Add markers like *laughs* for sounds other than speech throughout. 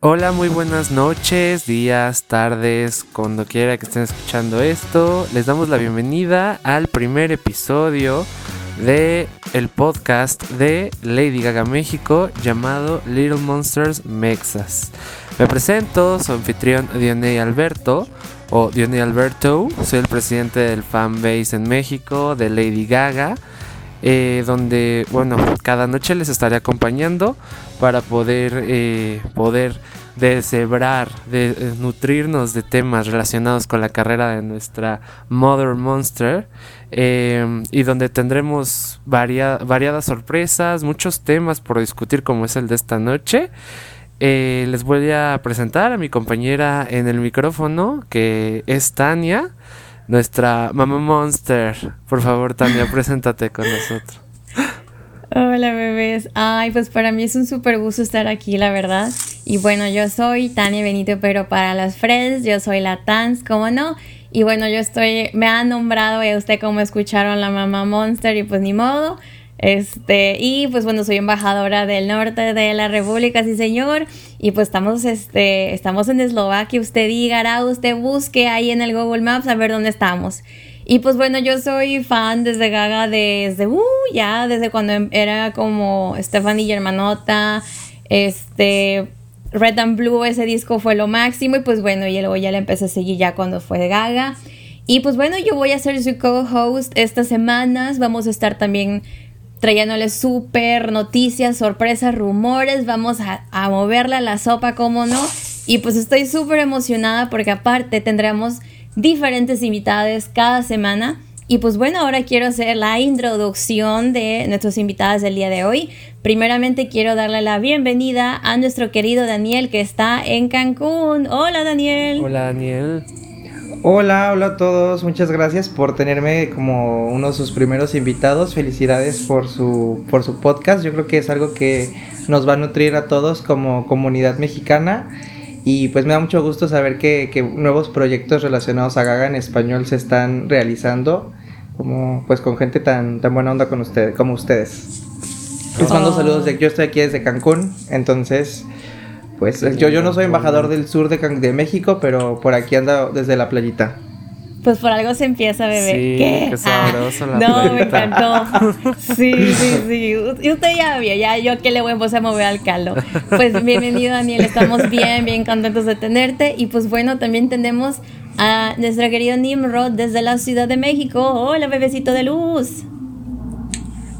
Hola, muy buenas noches, días, tardes, cuando quiera que estén escuchando esto. Les damos la bienvenida al primer episodio de el podcast de Lady Gaga México llamado Little Monsters Mexas. Me presento, su anfitrión Dioney Alberto o Dioney Alberto, soy el presidente del fanbase en México de Lady Gaga. Eh, donde, bueno, cada noche les estaré acompañando para poder, eh, poder deshebrar, de, eh, nutrirnos de temas relacionados con la carrera de nuestra Mother Monster y donde tendremos variadas sorpresas, muchos temas por discutir como es el de esta noche. les voy a presentar a mi compañera en el micrófono que es Tania nuestra mamá monster. Por favor, Tania, preséntate con nosotros. Hola bebés. Ay, pues para mí es un súper gusto estar aquí, la verdad. Y bueno, yo soy Tania Benito, pero para las friends, yo soy la Tans, ¿cómo no? Y bueno, yo estoy, me han nombrado, y usted como escucharon la mamá Monster, y pues ni modo. Este, y pues bueno, soy embajadora del norte de la República, sí señor. Y pues estamos, este, estamos en Eslovaquia. Usted diga, usted busque ahí en el Google Maps a ver dónde estamos. Y pues bueno, yo soy fan desde Gaga desde, uh, ya, desde cuando era como Stephanie Germanota, este, Red and Blue, ese disco fue lo máximo. Y pues bueno, y luego ya le empecé a seguir ya cuando fue de Gaga. Y pues bueno, yo voy a ser su co-host estas semanas. Vamos a estar también trayéndoles súper noticias, sorpresas, rumores. Vamos a, moverla la sopa, como no. Y pues estoy súper emocionada porque aparte tendremos diferentes invitados cada semana. Y pues bueno, ahora quiero hacer la introducción de nuestros invitados del día de hoy. Primeramente quiero darle la bienvenida a nuestro querido Daniel que está en Cancún. Hola Daniel. Hola Daniel. Hola, hola a todos, muchas gracias por tenerme como uno de sus primeros invitados. Felicidades por su, por su podcast. Yo creo que es algo que nos va a nutrir a todos como comunidad mexicana. Y pues me da mucho gusto saber que, que nuevos proyectos relacionados a Gaga en español se están realizando, como pues con gente tan, tan buena onda con ustedes, como ustedes. Les mando oh. saludos de yo estoy aquí desde Cancún, entonces pues yo, yo no soy embajador del sur de, de México, pero por aquí anda desde la playita. Pues por algo se empieza, bebé. Sí, qué, sabroso ah, la No, me encantó. *laughs* Sí, sí, sí. Y usted ya vio, ya yo que le voy a mover al caldo. Pues bienvenido, Daniel. Estamos bien, bien contentos de tenerte. Y pues bueno, también tenemos a nuestro querido Nimrod desde la Ciudad de México. Hola, bebecito de luz.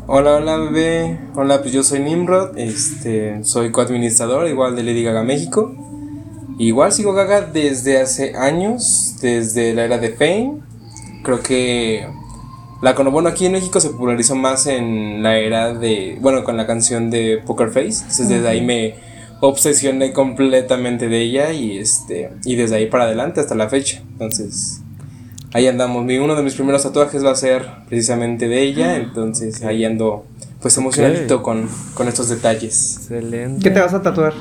Hola, hola bebé. Hola, pues yo soy Nimrod, este, soy coadministrador igual de Lady Gaga México. Igual sigo Gaga desde hace años, desde la era de Fame. Creo que la bueno aquí en México se popularizó más en la era de, bueno, con la canción de Poker Face. Entonces desde ahí me obsesioné completamente de ella y este y desde ahí para adelante hasta la fecha. Entonces, ahí andamos. uno de mis primeros tatuajes va a ser precisamente de ella, ah. entonces ahí ando pues emocionadito con, estos detalles. Excelente. ¿Qué te vas a tatuar?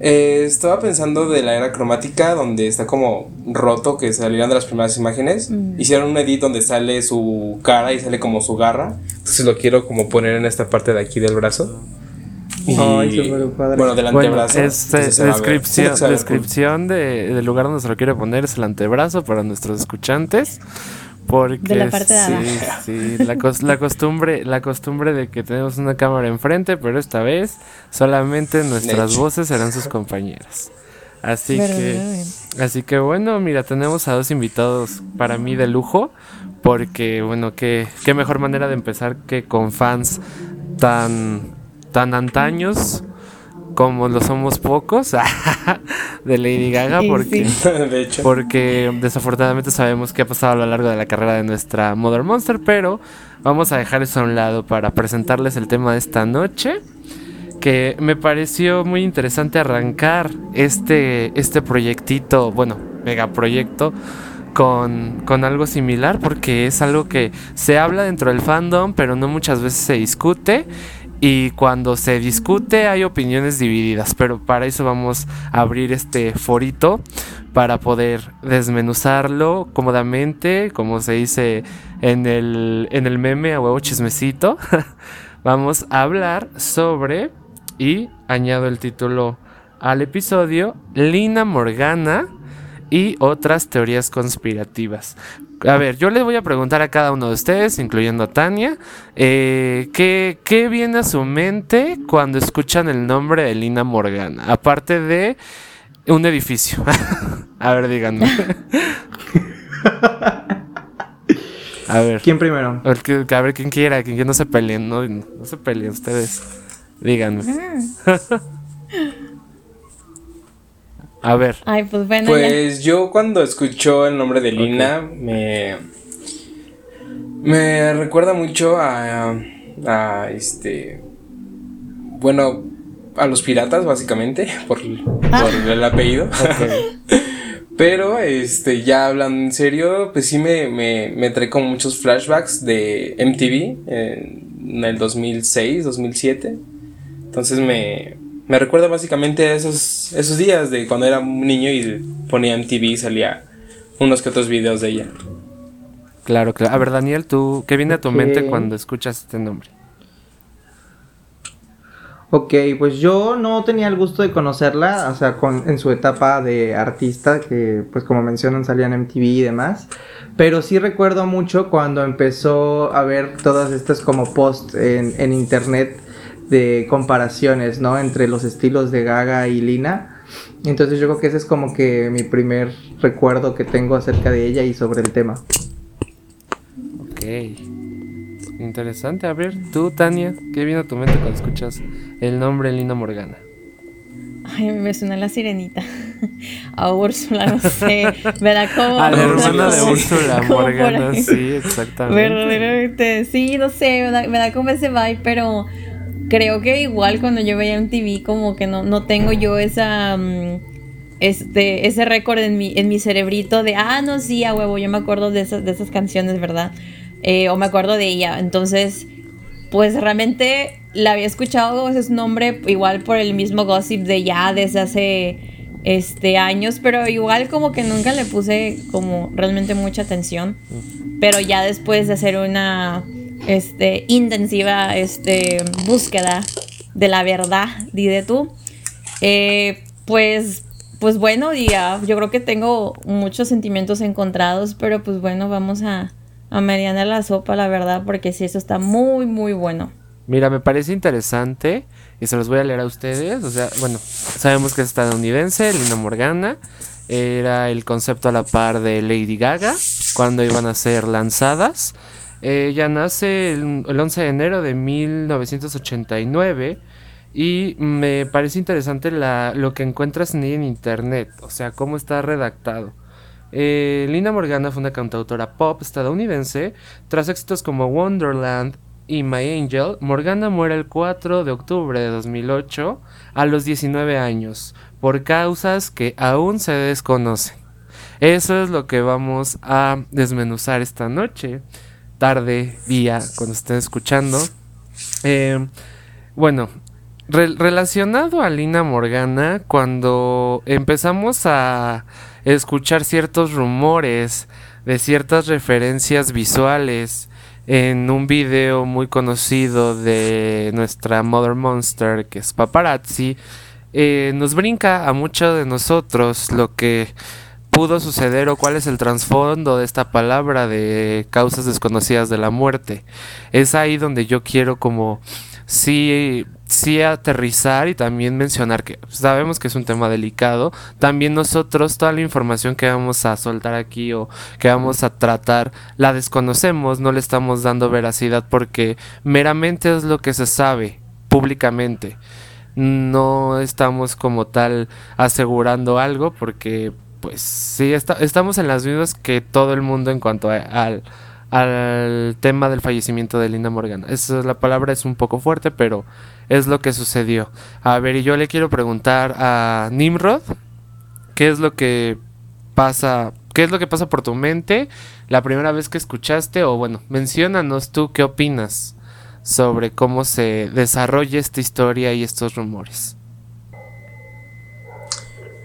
Eh, estaba pensando de la era cromática, donde está como roto, que salieron de las primeras imágenes. Mm. Hicieron un edit donde sale su cara y sale como su garra. Entonces lo quiero como poner en esta parte de aquí del brazo. Bueno, del antebrazo. es, descripción, descripción de, del lugar donde se lo quiere poner es el antebrazo para nuestros escuchantes. Porque de la parte sí, sí, la, la, costumbre, la costumbre de que tenemos una cámara enfrente, pero esta vez solamente nuestras voces serán sus compañeras. Así que, así que bueno, mira, tenemos a dos invitados para mí de lujo, porque bueno, qué, qué mejor manera de empezar que con fans tan tan antaños como lo somos pocos *laughs* de Lady Gaga porque, *laughs* porque desafortunadamente sabemos qué ha pasado a lo largo de la carrera de nuestra Mother Monster, pero vamos a dejar eso a un lado para presentarles el tema de esta noche que me pareció muy interesante arrancar este, este proyectito, bueno, megaproyecto con, con algo similar porque es algo que se habla dentro del fandom pero no muchas veces se discute y cuando se discute hay opiniones divididas, pero para eso vamos a abrir este forito para poder desmenuzarlo cómodamente, como se dice en el, en el meme a huevo chismecito. *laughs* vamos a hablar sobre y añado el título al episodio, Lina Morgana y otras teorías conspirativas. A ver, yo les voy a preguntar a cada uno de ustedes, incluyendo a Tania, eh, ¿qué, ¿qué, viene a su mente cuando escuchan el nombre de Lina Morgana? Aparte de un edificio. *laughs* a ver, díganme. *laughs* a ver. ¿Quién primero? A ver, quién quiera, que no se peleen, no, no se peleen ustedes. Díganme. *laughs* A ver. Ay, pues bueno. Pues yo cuando escucho el nombre de Lina me. Me recuerda mucho a. a este. Bueno, a los piratas, básicamente, *laughs* por, ah. el apellido. *laughs* Pero, este, ya hablando en serio, pues sí me, me, me trae como muchos flashbacks de MTV en el 2006, 2007. Entonces me, me recuerda básicamente a esos, esos días de cuando era un niño y ponía MTV y salía unos que otros videos de ella. Claro, claro. A ver, Daniel, ¿tú qué viene a tu mente cuando escuchas este nombre? Ok, pues yo no tenía el gusto de conocerla, o sea, con, en su etapa de artista, que pues como mencionan salían en MTV y demás, pero sí recuerdo mucho cuando empezó a ver todas estas como posts en, en internet de comparaciones, ¿no? Entre los estilos de Gaga y Lina. Entonces yo creo que ese es como que mi primer recuerdo que tengo acerca de ella y sobre el tema. Ok. Interesante. A ver, tú, Tania, ¿qué viene a tu mente cuando escuchas el nombre Lina Morgana? Ay, me suena la sirenita. *laughs* A Úrsula, no sé. Me da como. A la hermana de Úrsula *laughs* Morgana, sí, exactamente. Verdaderamente, sí, no sé, me da, me da como ese vibe, pero creo que igual cuando yo veía un TV como que no, no tengo yo esa mm, este ese récord en mi en mi cerebrito de ah no sí a huevo yo me acuerdo de esas de esas canciones verdad eh, o me acuerdo de ella. Entonces pues realmente la había escuchado ese nombre igual por el mismo gossip de ya desde hace este años pero igual como que nunca le puse como realmente mucha atención. Pero ya después de hacer una este, intensiva este, búsqueda de la verdad, dide tú. Eh, pues, pues bueno, ya, yo creo que tengo muchos sentimientos encontrados, pero pues bueno, vamos a, a medianar la sopa, la verdad, porque sí, eso está muy, muy bueno. Mira, me parece interesante y se los voy a leer a ustedes. O sea, bueno, sabemos que es estadounidense, Lina Morgana. Era el concepto a la par de Lady Gaga cuando iban a ser lanzadas. Ella nace el, 11 de enero de 1989 y me parece interesante lo que encuentras en en internet, o sea, cómo está redactado. Eh, Lina Morgana fue una cantautora pop estadounidense. Tras éxitos como Wonderland y My Angel, Morgana muere el 4 de octubre de 2008 a los 19 años, por causas que aún se desconocen. Eso es lo que vamos a desmenuzar esta noche tarde, día, cuando estén escuchando. Eh, bueno, relacionado a Lina Morgana, cuando empezamos a escuchar ciertos rumores de ciertas referencias visuales en un video muy conocido de nuestra Mother Monster, que es Paparazzi, eh, nos brinca a muchos de nosotros lo que pudo suceder o cuál es el trasfondo de esta palabra de causas desconocidas de la muerte. Es ahí donde yo quiero como sí, aterrizar y también mencionar que sabemos que es un tema delicado. También nosotros toda la información que vamos a soltar aquí o que vamos a tratar la desconocemos, no le estamos dando veracidad porque meramente es lo que se sabe públicamente. No estamos como tal asegurando algo porque pues sí, estamos en las mismas que todo el mundo en cuanto al, al tema del fallecimiento de Linda Morgan. Esa la palabra es un poco fuerte, pero es lo que sucedió. A ver, y yo le quiero preguntar a Nimrod, ¿qué es lo que pasa? ¿Qué es lo que pasa por tu mente la primera vez que escuchaste? O bueno, menciónanos tú qué opinas sobre cómo se desarrolla esta historia y estos rumores.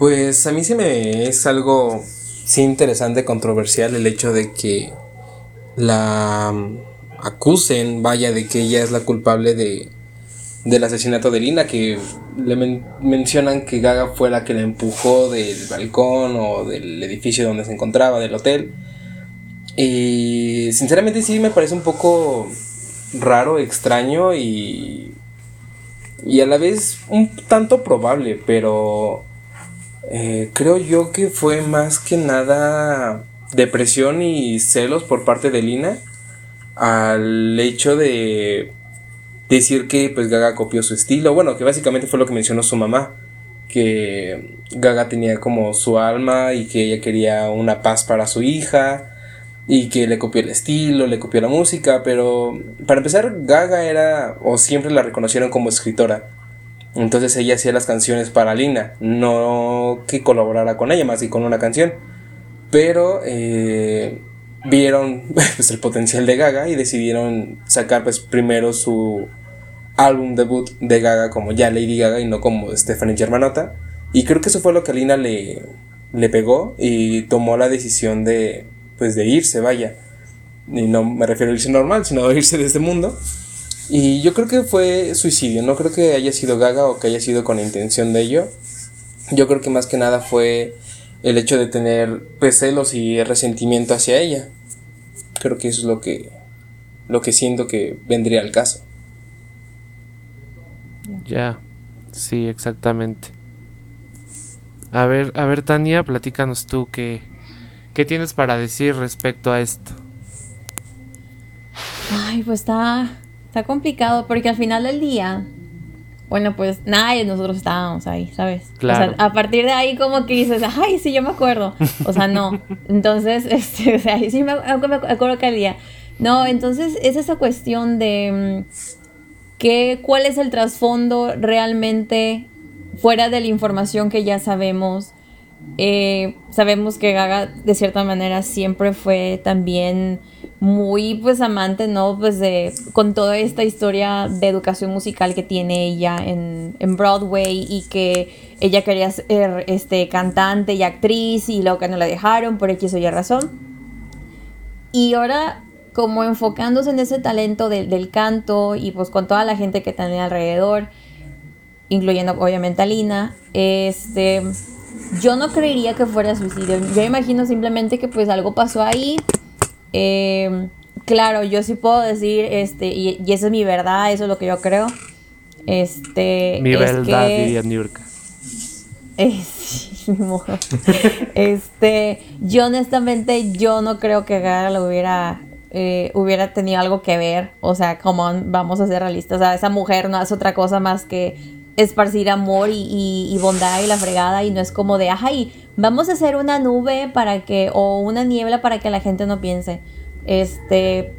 Pues a mí sí me es algo sí interesante, controversial el hecho de que la acusen, vaya, de que ella es la culpable de, del asesinato de Lina, que le mencionan que Gaga fue la que la empujó del balcón o del edificio donde se encontraba, del hotel. Y sinceramente sí me parece un poco raro, extraño y, y a la vez un tanto probable, pero eh, creo yo que fue más que nada depresión y celos por parte de Lina al hecho de decir que pues Gaga copió su estilo, bueno, que básicamente fue lo que mencionó su mamá, que Gaga tenía como su alma y que ella quería una paz para su hija y que le copió el estilo, le copió la música, pero para empezar Gaga era o siempre la reconocieron como escritora. Entonces ella hacía las canciones para Lina, no que colaborara con ella más que con una canción. Pero eh, vieron *laughs* pues, el potencial de Gaga y decidieron sacar pues primero su álbum debut de Gaga como ya Lady Gaga y no como Stephanie Germanota. Y creo que eso fue lo que a Lina le, le pegó y tomó la decisión de, pues, de irse, vaya. Y no me refiero a irse normal, sino a irse de este mundo. Y yo creo que fue suicidio, no creo que haya sido Gaga o que haya sido con intención de ello. Yo creo que más que nada fue el hecho de tener pues, celos y resentimiento hacia ella. Creo que eso es lo que, lo que siento que vendría al caso. Ya, sí, exactamente. A ver, a ver, Tania, platícanos tú qué, qué tienes para decir respecto a esto. Ay, pues está, está complicado porque al final del día, bueno, pues nadie nosotros estábamos ahí, ¿sabes? Claro. O sea, a partir de ahí como que dices, ay, sí, yo me acuerdo. O sea, no. *laughs* Entonces, este, o sea, sí me, me acuerdo que el día. No, entonces es esa cuestión de mm, ¿Cuál es el trasfondo realmente fuera de la información que ya sabemos? Eh, sabemos que Gaga de cierta manera siempre fue también muy pues amante, ¿no? Pues de, con toda esta historia de educación musical que tiene ella en, en Broadway y que ella quería ser este, cantante y actriz y luego que no la dejaron por X o Y razón. Y ahora como enfocándose en ese talento del canto y pues con toda la gente que tiene alrededor, incluyendo obviamente a Lina, este, yo no creería que fuera suicidio. Yo imagino simplemente que pues algo pasó ahí. Em, claro, yo sí puedo decir, este, y, esa es mi verdad, eso es lo que yo creo. Este, mi verdad, diría *laughs* *laughs* este, yo honestamente, yo no creo que Gara lo hubiera eh, hubiera tenido algo que ver. O sea, como vamos a ser realistas. O sea, esa mujer no hace otra cosa más que esparcir amor y, bondad y la fregada. Y no es como de, ay, vamos a hacer una nube para que, o una niebla para que la gente no piense. Este,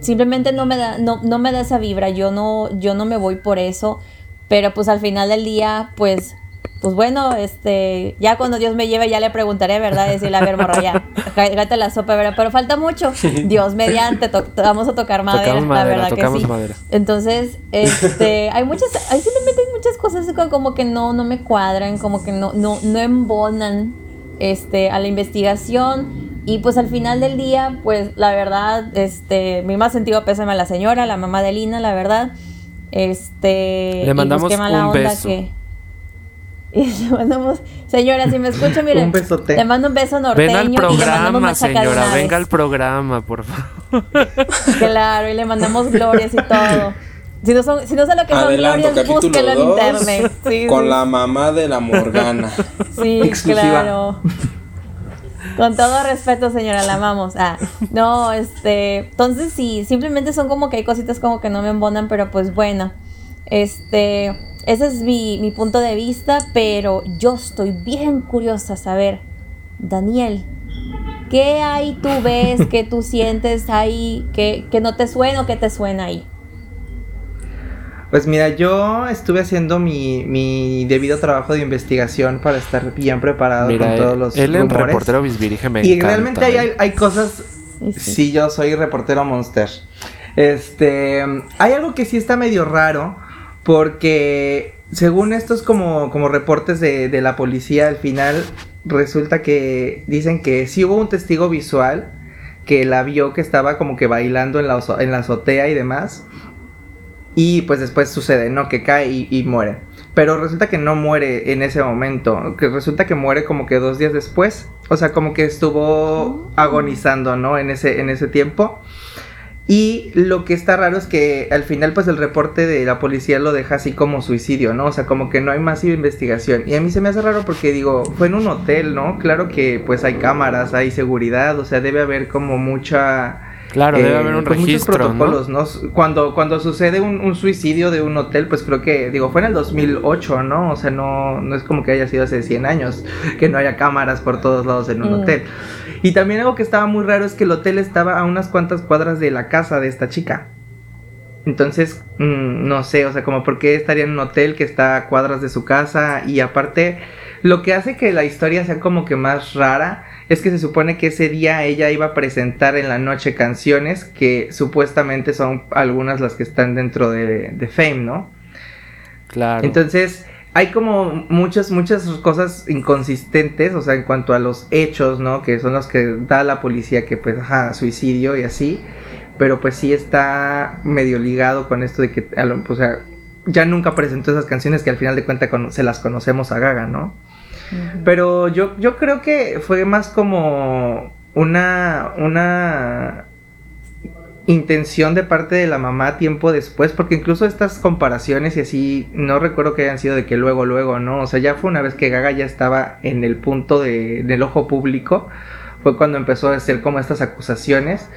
simplemente no me da, no, no me da esa vibra. Yo no, yo no me voy por eso. Pero pues al final del día, pues pues bueno, este, ya cuando Dios me lleve ya le preguntaré, ¿verdad? Decirle, a ver, morra, ya, gate la *laughs* sopa, ¿verdad? Pero falta mucho. Dios mediante, *laughs* vamos a tocar madera, la verdad que sí. Entonces, *laughs* este, hay muchas, hay simplemente hay muchas cosas como que no, no me cuadran, como que no, no, no embonan, este, a la investigación. Y pues al final del día, pues la verdad, este, mi más sentido pésame a la señora, la mamá de Lina, la verdad. Este, le pues, mandamos un beso. Que, *laughs* y le mandamos, señora, si me escucha, miren, le mando un beso norteño. Ven al programa, señora, venga al programa, por favor. Claro, y le mandamos glorias y todo. Si no, son, si no sé lo que son glorias, búsquelo en internet. con la mamá de la Morgana. *laughs* Sí, claro. Con todo respeto, señora, la amamos. Ah, no, este, entonces sí, simplemente son como que hay cositas como que no me embonan, pero pues bueno. Este, ese es mi, punto de vista, pero yo estoy bien curiosa a saber, Daniel, ¿qué hay tú ves, qué tú *laughs* sientes ahí, que, no te suena o que te suena ahí? Pues mira, yo estuve haciendo mi, debido trabajo de investigación para estar bien preparado con todos los él es reportero Bisbirige me Y realmente hay, hay, cosas... Sí. yo soy reportero Monster. Este, hay algo que sí está medio raro porque según estos como, como reportes de, de, la policía, al final resulta que dicen que sí hubo un testigo visual que la vio que estaba como que bailando en la, en la azotea y demás. Y pues después sucede, ¿no? Que cae y, muere. Pero resulta que no muere en ese momento, que resulta que muere como que dos días después. O sea, como que estuvo oh. agonizando, ¿no? En ese, en ese tiempo. Y lo que está raro es que al final pues el reporte de la policía lo deja así como suicidio, ¿no? O sea, como que no hay más investigación. Y a mí se me hace raro porque digo, fue en un hotel, ¿no? Claro que pues hay cámaras, hay seguridad, o sea, debe haber como mucha Claro, debe haber un pues registro. protocolos, ¿no? Cuando, cuando sucede un, suicidio de un hotel, pues creo que, digo, fue en el 2008, ¿no? O sea, no, no es como que haya sido hace 100 años, que no haya cámaras por todos lados en un mm. hotel. Y también algo que estaba muy raro es que el hotel estaba a unas cuantas cuadras de la casa de esta chica. Entonces, mm, no sé, o sea, como por qué estaría en un hotel que está a cuadras de su casa y aparte, lo que hace que la historia sea como que más rara es que se supone que ese día ella iba a presentar en la noche canciones que supuestamente son algunas las que están dentro de, de Fame, ¿no? Claro. Entonces, hay como muchas, muchas cosas inconsistentes, o sea, en cuanto a los hechos, ¿no? Que son los que da la policía, que pues, ajá, suicidio y así. Pero pues sí está medio ligado con esto de que, o sea, ya nunca presentó esas canciones que al final de cuentas se las conocemos a Gaga, ¿no? Pero yo, yo creo que fue más como una, una intención de parte de la mamá tiempo después, porque incluso estas comparaciones y así, no recuerdo que hayan sido de que luego, luego, ¿no? O sea, ya fue una vez que Gaga ya estaba en el punto de, del ojo público, fue cuando empezó a hacer como estas acusaciones,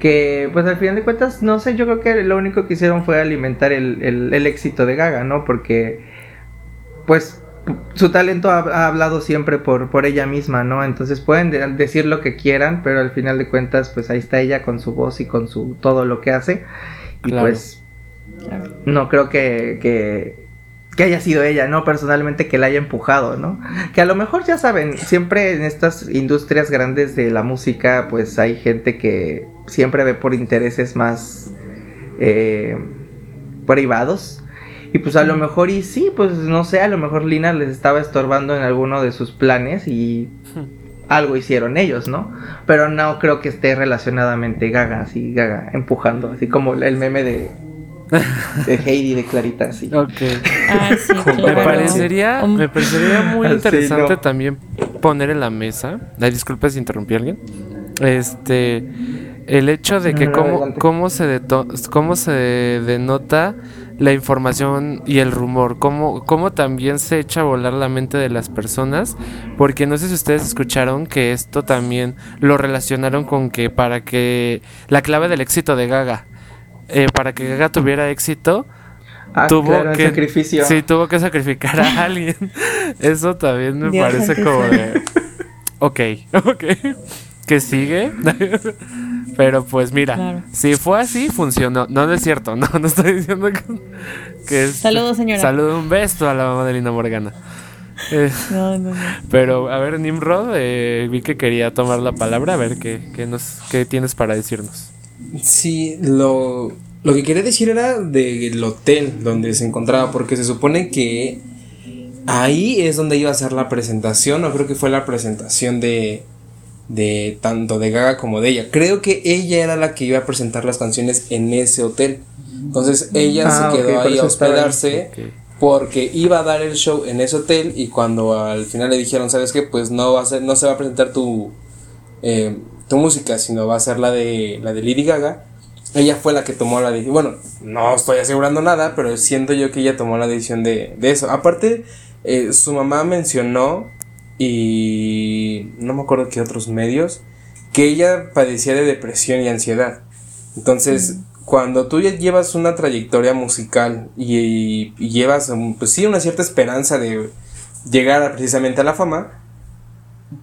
que pues al final de cuentas, no sé, yo creo que lo único que hicieron fue alimentar el, el, el éxito de Gaga, ¿no? Porque pues su talento ha, hablado siempre por, por ella misma, ¿no? Entonces pueden decir lo que quieran, pero al final de cuentas, pues ahí está ella con su voz y con su todo lo que hace. Y pues no creo que, que, que, haya sido ella, ¿no? Personalmente que la haya empujado, ¿no? Que a lo mejor ya saben, siempre en estas industrias grandes de la música, pues hay gente que siempre ve por intereses más eh, privados y pues a lo mejor, y sí, pues no sé, a lo mejor Lina les estaba estorbando en alguno de sus planes y *laughs* algo hicieron ellos, ¿no? Pero no creo que esté relacionadamente Gaga, así, Gaga, empujando, así como el meme de, de *laughs* Heidi de Clarita, así. Ok. Ah, *laughs* me, parecería, me parecería muy interesante también poner en la mesa, ay, disculpe si interrumpí a alguien, este, el hecho de que cómo, cómo, se cómo se denota la información y el rumor, cómo, cómo también se echa a volar la mente de las personas, porque no sé si ustedes escucharon que esto también lo relacionaron con que para que la clave del éxito de Gaga, eh, para que Gaga tuviera éxito, ah, tuvo que sacrificio. sí tuvo que sacrificar a alguien. *laughs* Eso también me parece como de ok, *laughs* ok, que sigue. *laughs* Pero pues mira, si fue así, funcionó. No, no es cierto, *laughs* no, no estoy diciendo que, es... Saludos, señora. Saludos, un beso a la mamá de Lina Morgana. Eh, *laughs* no, no, no. Pero a ver, Nimrod, eh, vi que quería tomar la palabra, a ver qué, qué, nos, qué tienes para decirnos. Sí, lo, lo que quería decir era del hotel donde se encontraba, porque se supone que ahí es donde iba a ser la presentación, o creo que fue la presentación de, de tanto de Gaga como de ella. Creo que ella era la que iba a presentar las canciones en ese hotel. Entonces ella ah, se quedó ahí a hospedarse porque iba a dar el show en ese hotel y cuando al final le dijeron, ¿sabes qué? Pues no va a ser, no se va a presentar tu, eh, tu música, sino va a ser la de, la de Lady Gaga. Ella fue la que tomó la decisión. Bueno, no estoy asegurando nada, pero siento yo que ella tomó la decisión de, de eso. Aparte, eh, su mamá mencionó y no me acuerdo qué otros medios, que ella padecía de depresión y ansiedad. Entonces, cuando tú ya llevas una trayectoria musical y, llevas, pues sí, una cierta esperanza de llegar precisamente a la fama,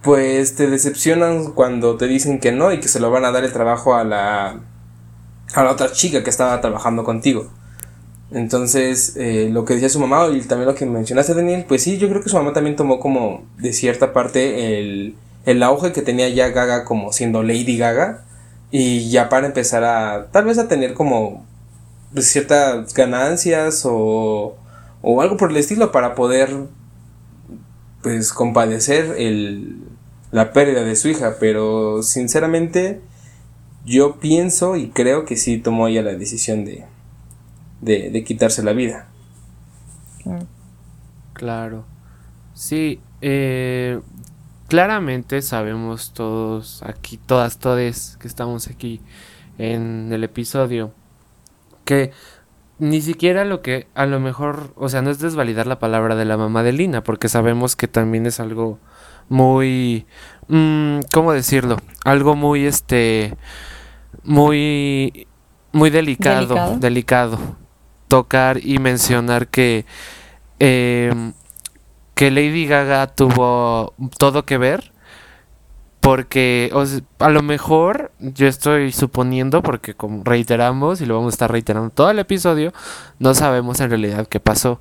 pues te decepcionan cuando te dicen que no y que se lo van a dar el trabajo a la, a la otra chica que estaba trabajando contigo. Entonces, eh, lo que decía su mamá y también lo que mencionaste, Daniel, pues sí, yo creo que su mamá también tomó como de cierta parte el, el auge que tenía ya Gaga como siendo Lady Gaga. Y ya para empezar a tal vez a tener como pues, ciertas ganancias o, o algo por el estilo para poder pues compadecer el, la pérdida de su hija, pero sinceramente yo pienso y creo que sí tomó ella la decisión de de, quitarse la vida. Claro. Sí, eh, claramente sabemos todos aquí, todas, todes que estamos aquí en el episodio, que ni siquiera lo que a lo mejor, o sea, no es desvalidar la palabra de la mamá de Lina, porque sabemos que también es algo muy, mmm, ¿cómo decirlo? Algo muy, este, muy, muy delicado, delicado, tocar y mencionar que, em, que Lady Gaga tuvo todo que ver porque a lo mejor yo estoy suponiendo, porque como reiteramos y lo vamos a estar reiterando todo el episodio, no sabemos en realidad qué pasó.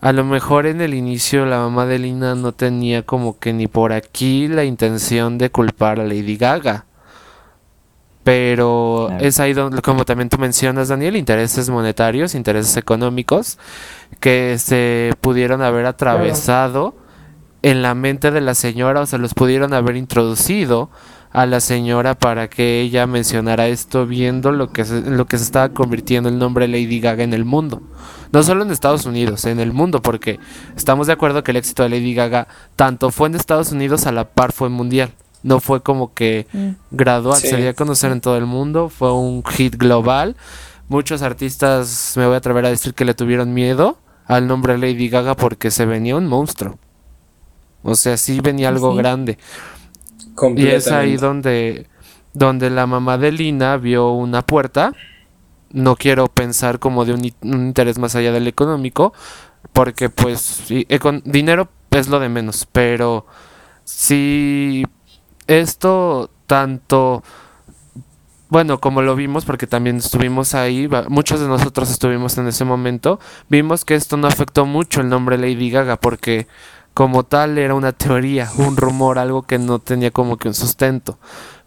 A lo mejor en el inicio la mamá de Lina no tenía como que ni por aquí la intención de culpar a Lady Gaga. Pero es ahí donde, como también tú mencionas, Daniel, intereses monetarios, intereses económicos que se pudieron haber atravesado en la mente de la señora o se los pudieron haber introducido a la señora para que ella mencionara esto viendo lo que se, lo que se estaba convirtiendo el nombre Lady Gaga en el mundo. No solo en Estados Unidos, en el mundo, porque estamos de acuerdo que el éxito de Lady Gaga tanto fue en Estados Unidos a la par fue mundial. No fue como que mm. gradual, se dio a conocer en todo el mundo, fue un hit global. Muchos artistas, me voy a atrever a decir que le tuvieron miedo al nombre Lady Gaga porque se venía un monstruo. O sea, sí venía algo grande. Y es ahí donde, donde la mamá de Lina vio una puerta. No quiero pensar como de un, interés más allá del económico, porque pues con dinero es lo de menos, pero si esto tanto bueno, como lo vimos, porque también estuvimos ahí, muchos de nosotros estuvimos en ese momento, vimos que esto no afectó mucho el nombre Lady Gaga, porque como tal era una teoría, un rumor, algo que no tenía como que un sustento.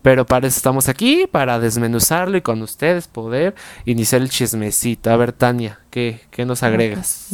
Pero para eso estamos aquí, para desmenuzarlo y con ustedes poder iniciar el chismecito. A ver, Tania, ¿qué, qué nos agregas?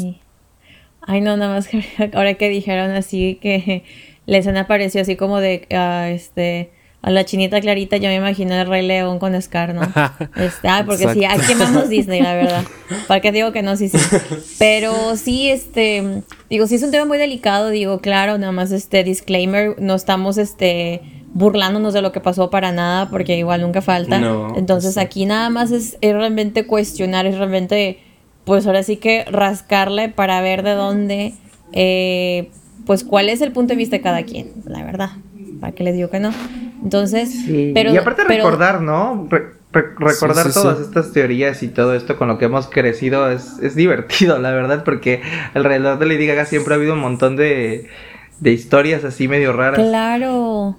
Ay, no, nada más que *laughs* ahora que dijeron así que la escena apareció así como de, uh, este, a la chinita clarita, yo me imagino el Rey León con Scar, ¿no? *laughs* Este, ah, porque sí, aquí vamos Disney, la verdad. *laughs* ¿Para qué digo que no? Sí, sí. *laughs* Pero sí, este, digo, sí es un tema muy delicado, digo, claro, nada más este disclaimer, no estamos, este, burlándonos de lo que pasó para nada, porque igual nunca falta. Entonces aquí nada más es, es realmente cuestionar, es realmente, pues ahora sí que rascarle para ver de dónde, eh, pues cuál es el punto de vista de cada quien, la verdad. ¿Para qué les digo que no? Entonces, pero, y aparte recordar, ¿no? recordar todas estas teorías y todo esto con lo que hemos crecido es, es, divertido, *laughs* la verdad, porque alrededor de Lady Gaga siempre ha habido un montón de, de historias así medio raras. Claro.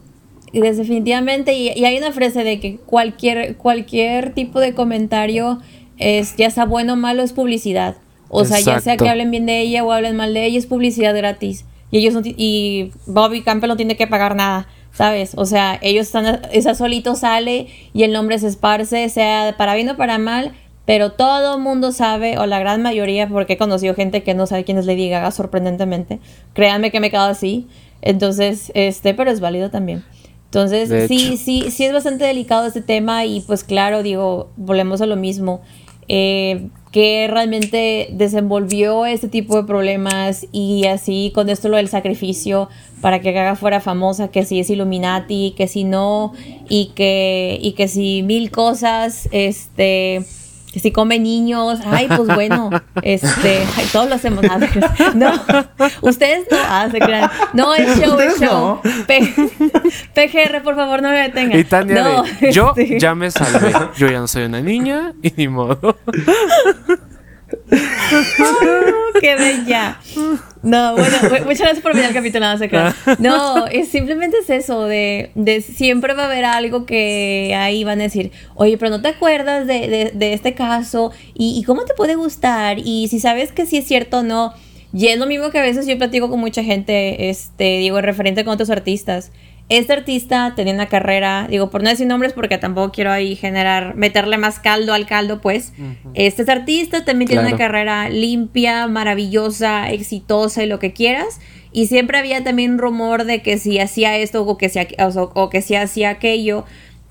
Y definitivamente, y, hay una frase de que cualquier, cualquier tipo de comentario es, ya sea bueno o malo, es publicidad. O sea, ya sea que hablen bien de ella o hablen mal de ella, es publicidad gratis. Y ellos y Bobby Campbell no tiene que pagar nada. ¿sabes? O sea, ellos están, esa solito sale y el nombre se esparce, sea para bien o para mal, pero todo el mundo sabe, o la gran mayoría, porque he conocido gente que no sabe quién es Lady Gaga, sorprendentemente. Créanme que me he quedado así. Entonces, este, pero es válido también. Entonces, sí, sí, sí es bastante delicado este tema y pues claro, digo, volvemos a lo mismo. Eh, que realmente desenvolvió este tipo de problemas y así con esto lo del sacrificio para que Gaga fuera famosa, que si es Illuminati, que si no, y que, y que si mil cosas, este que si come niños, ay, pues bueno, *laughs* este, ay, todos lo hacemos. No, ustedes no, ah, se crean. No, es show, es show. PGR, *laughs* por favor, no me detengan. Y Tania, yo este. ya me salvé. Yo ya no soy una niña y ni modo. *laughs* *laughs* ¡Qué bella! No, bueno, muchas gracias por venir al capítulo, *laughs* no es, simplemente es eso, de, de, siempre va a haber algo que ahí van a decir, oye, pero no te acuerdas de, de, este caso, ¿Y, ¿Y, cómo te puede gustar, y si sabes que sí es cierto o no. Y es lo mismo que a veces yo platico con mucha gente, este, digo, referente con otros artistas. Este artista tenía una carrera, digo, por no decir nombres porque tampoco quiero ahí generar, meterle más caldo al caldo, pues. Este artista también tiene una carrera limpia, maravillosa, exitosa y lo que quieras. Y siempre había también rumor de que si hacía esto o que si, o, que si hacía aquello.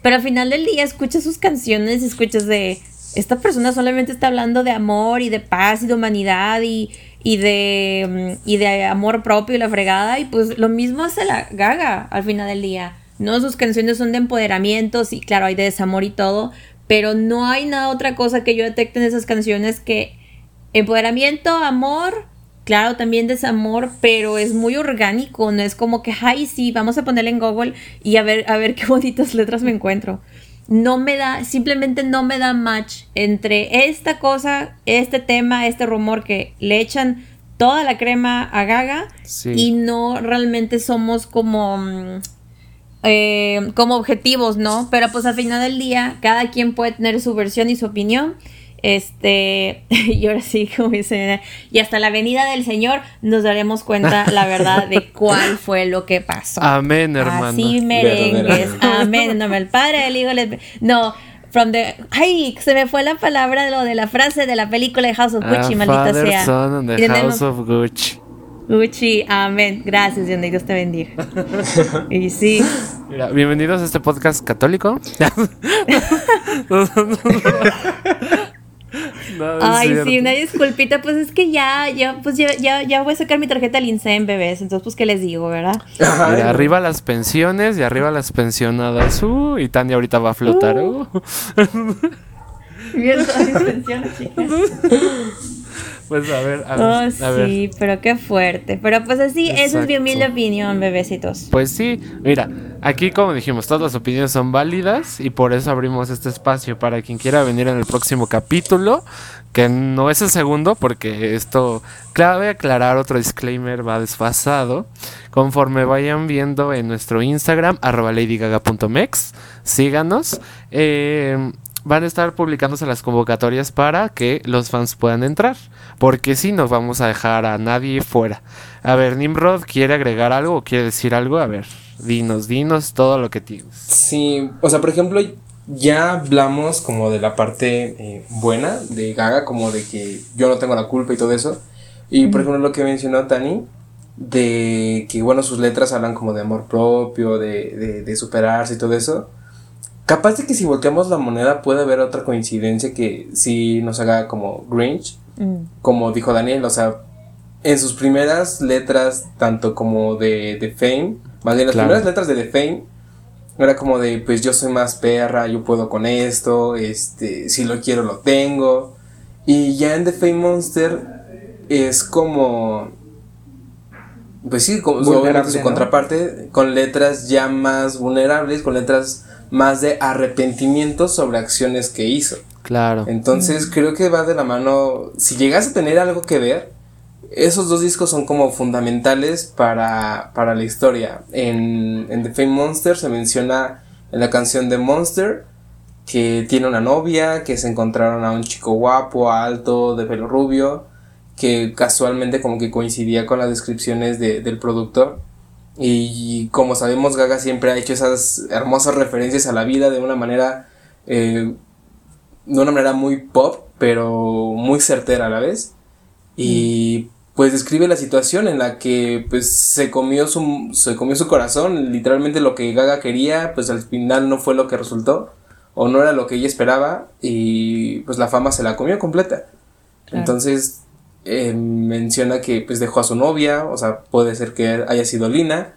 Pero al final del día escuchas sus canciones, escuchas de, esta persona solamente está hablando de amor y de paz y de humanidad y, y de, mm, y de amor propio y la fregada. Y pues lo mismo hace la gaga al final del día. No, sus canciones son de empoderamiento, sí, claro, hay de desamor y todo, pero no hay nada otra cosa que yo detecte en esas canciones que empoderamiento, amor, claro, también desamor, pero es muy orgánico, no es como que, ay, sí, vamos a ponerle en Google y a ver, a ver qué bonitas letras me encuentro no me da, simplemente no me da match entre esta cosa, este tema, este rumor que le echan toda la crema a Gaga y no realmente somos como, mm, eh, como objetivos, ¿no? Pero pues al final del día cada quien puede tener su versión y su opinión este, *laughs* y ahora sí, como dice, y hasta la venida del Señor nos daremos cuenta *laughs* la verdad de cuál fue lo que pasó. Amén, hermano. Así merengues. Amén. No, el Padre, el Hijo, el... No, from the... Ay, se me fue la palabra de lo de la frase de la película de House of Gucci, ah, maldita sea. Son the House of Gucci. Gucci, amén. Gracias, Dios te bendiga. *laughs* y sí. Mira, bienvenidos a este podcast católico. *laughs* Ay, sí, una disculpita, pues es que ya, ya, pues ya, ya, ya voy a sacar mi tarjeta al INSEM, bebés. Entonces, pues, ¿qué les digo, verdad? arriba las pensiones y arriba las pensionadas. Uh, y Tania ahorita va a flotar. Uh. uh. Bien, todas mis pensiones, chicas. *laughs* Pues a ver, a ver. Oh, sí, pero qué fuerte. Pero pues así, esa es mi humilde opinión, bebecitos. Pues sí, mira, aquí como dijimos, todas las opiniones son válidas y por eso abrimos este espacio para quien quiera venir en el próximo capítulo, que no es el segundo, porque esto, claro, aclarar otro disclaimer, va desfasado. Conforme vayan viendo en nuestro Instagram, arroba ladygaga.mex, síganos. Eh, van a estar publicándose las convocatorias para que los fans puedan entrar. Porque si no vamos a dejar a nadie fuera. A ver, Nimrod, ¿quiere agregar algo o quiere decir algo? A ver, dinos, dinos todo lo que tienes. Sí, o sea, por ejemplo, ya hablamos como de la parte eh, buena de Gaga, como de que yo no tengo la culpa y todo eso. Y por ejemplo, lo que mencionó Tani, de que, bueno, sus letras hablan como de amor propio, de, de, de superarse y todo eso Capaz de que si volteamos la moneda puede haber otra coincidencia que sí nos haga como Grinch, mm. como dijo Daniel, o sea, en sus primeras letras, tanto como de, de Fame, más bien las primeras letras de The Fame, era como de, pues yo soy más perra, yo puedo con esto, este, si lo quiero lo tengo. Y ya en The Fame Monster es como, pues sí, como su contraparte, con letras ya más vulnerables, con letras más de arrepentimiento sobre acciones que hizo. Claro. Entonces creo que va de la mano, si llegas a tener algo que ver, esos dos discos son como fundamentales para, para la historia. En, en The Fame Monster se menciona en la canción de Monster que tiene una novia, que se encontraron a un chico guapo, alto, de pelo rubio, que casualmente como que coincidía con las descripciones de, del productor. Y como sabemos, Gaga siempre ha hecho esas hermosas referencias a la vida de una manera, eh, de una manera muy pop, pero muy certera a la vez. Y pues describe la situación en la que pues se comió su, se comió su corazón, literalmente lo que Gaga quería, pues al final no fue lo que resultó, o no era lo que ella esperaba, y pues la fama se la comió completa. Entonces eh, menciona que pues dejó a su novia, o sea, puede ser que haya sido Lina.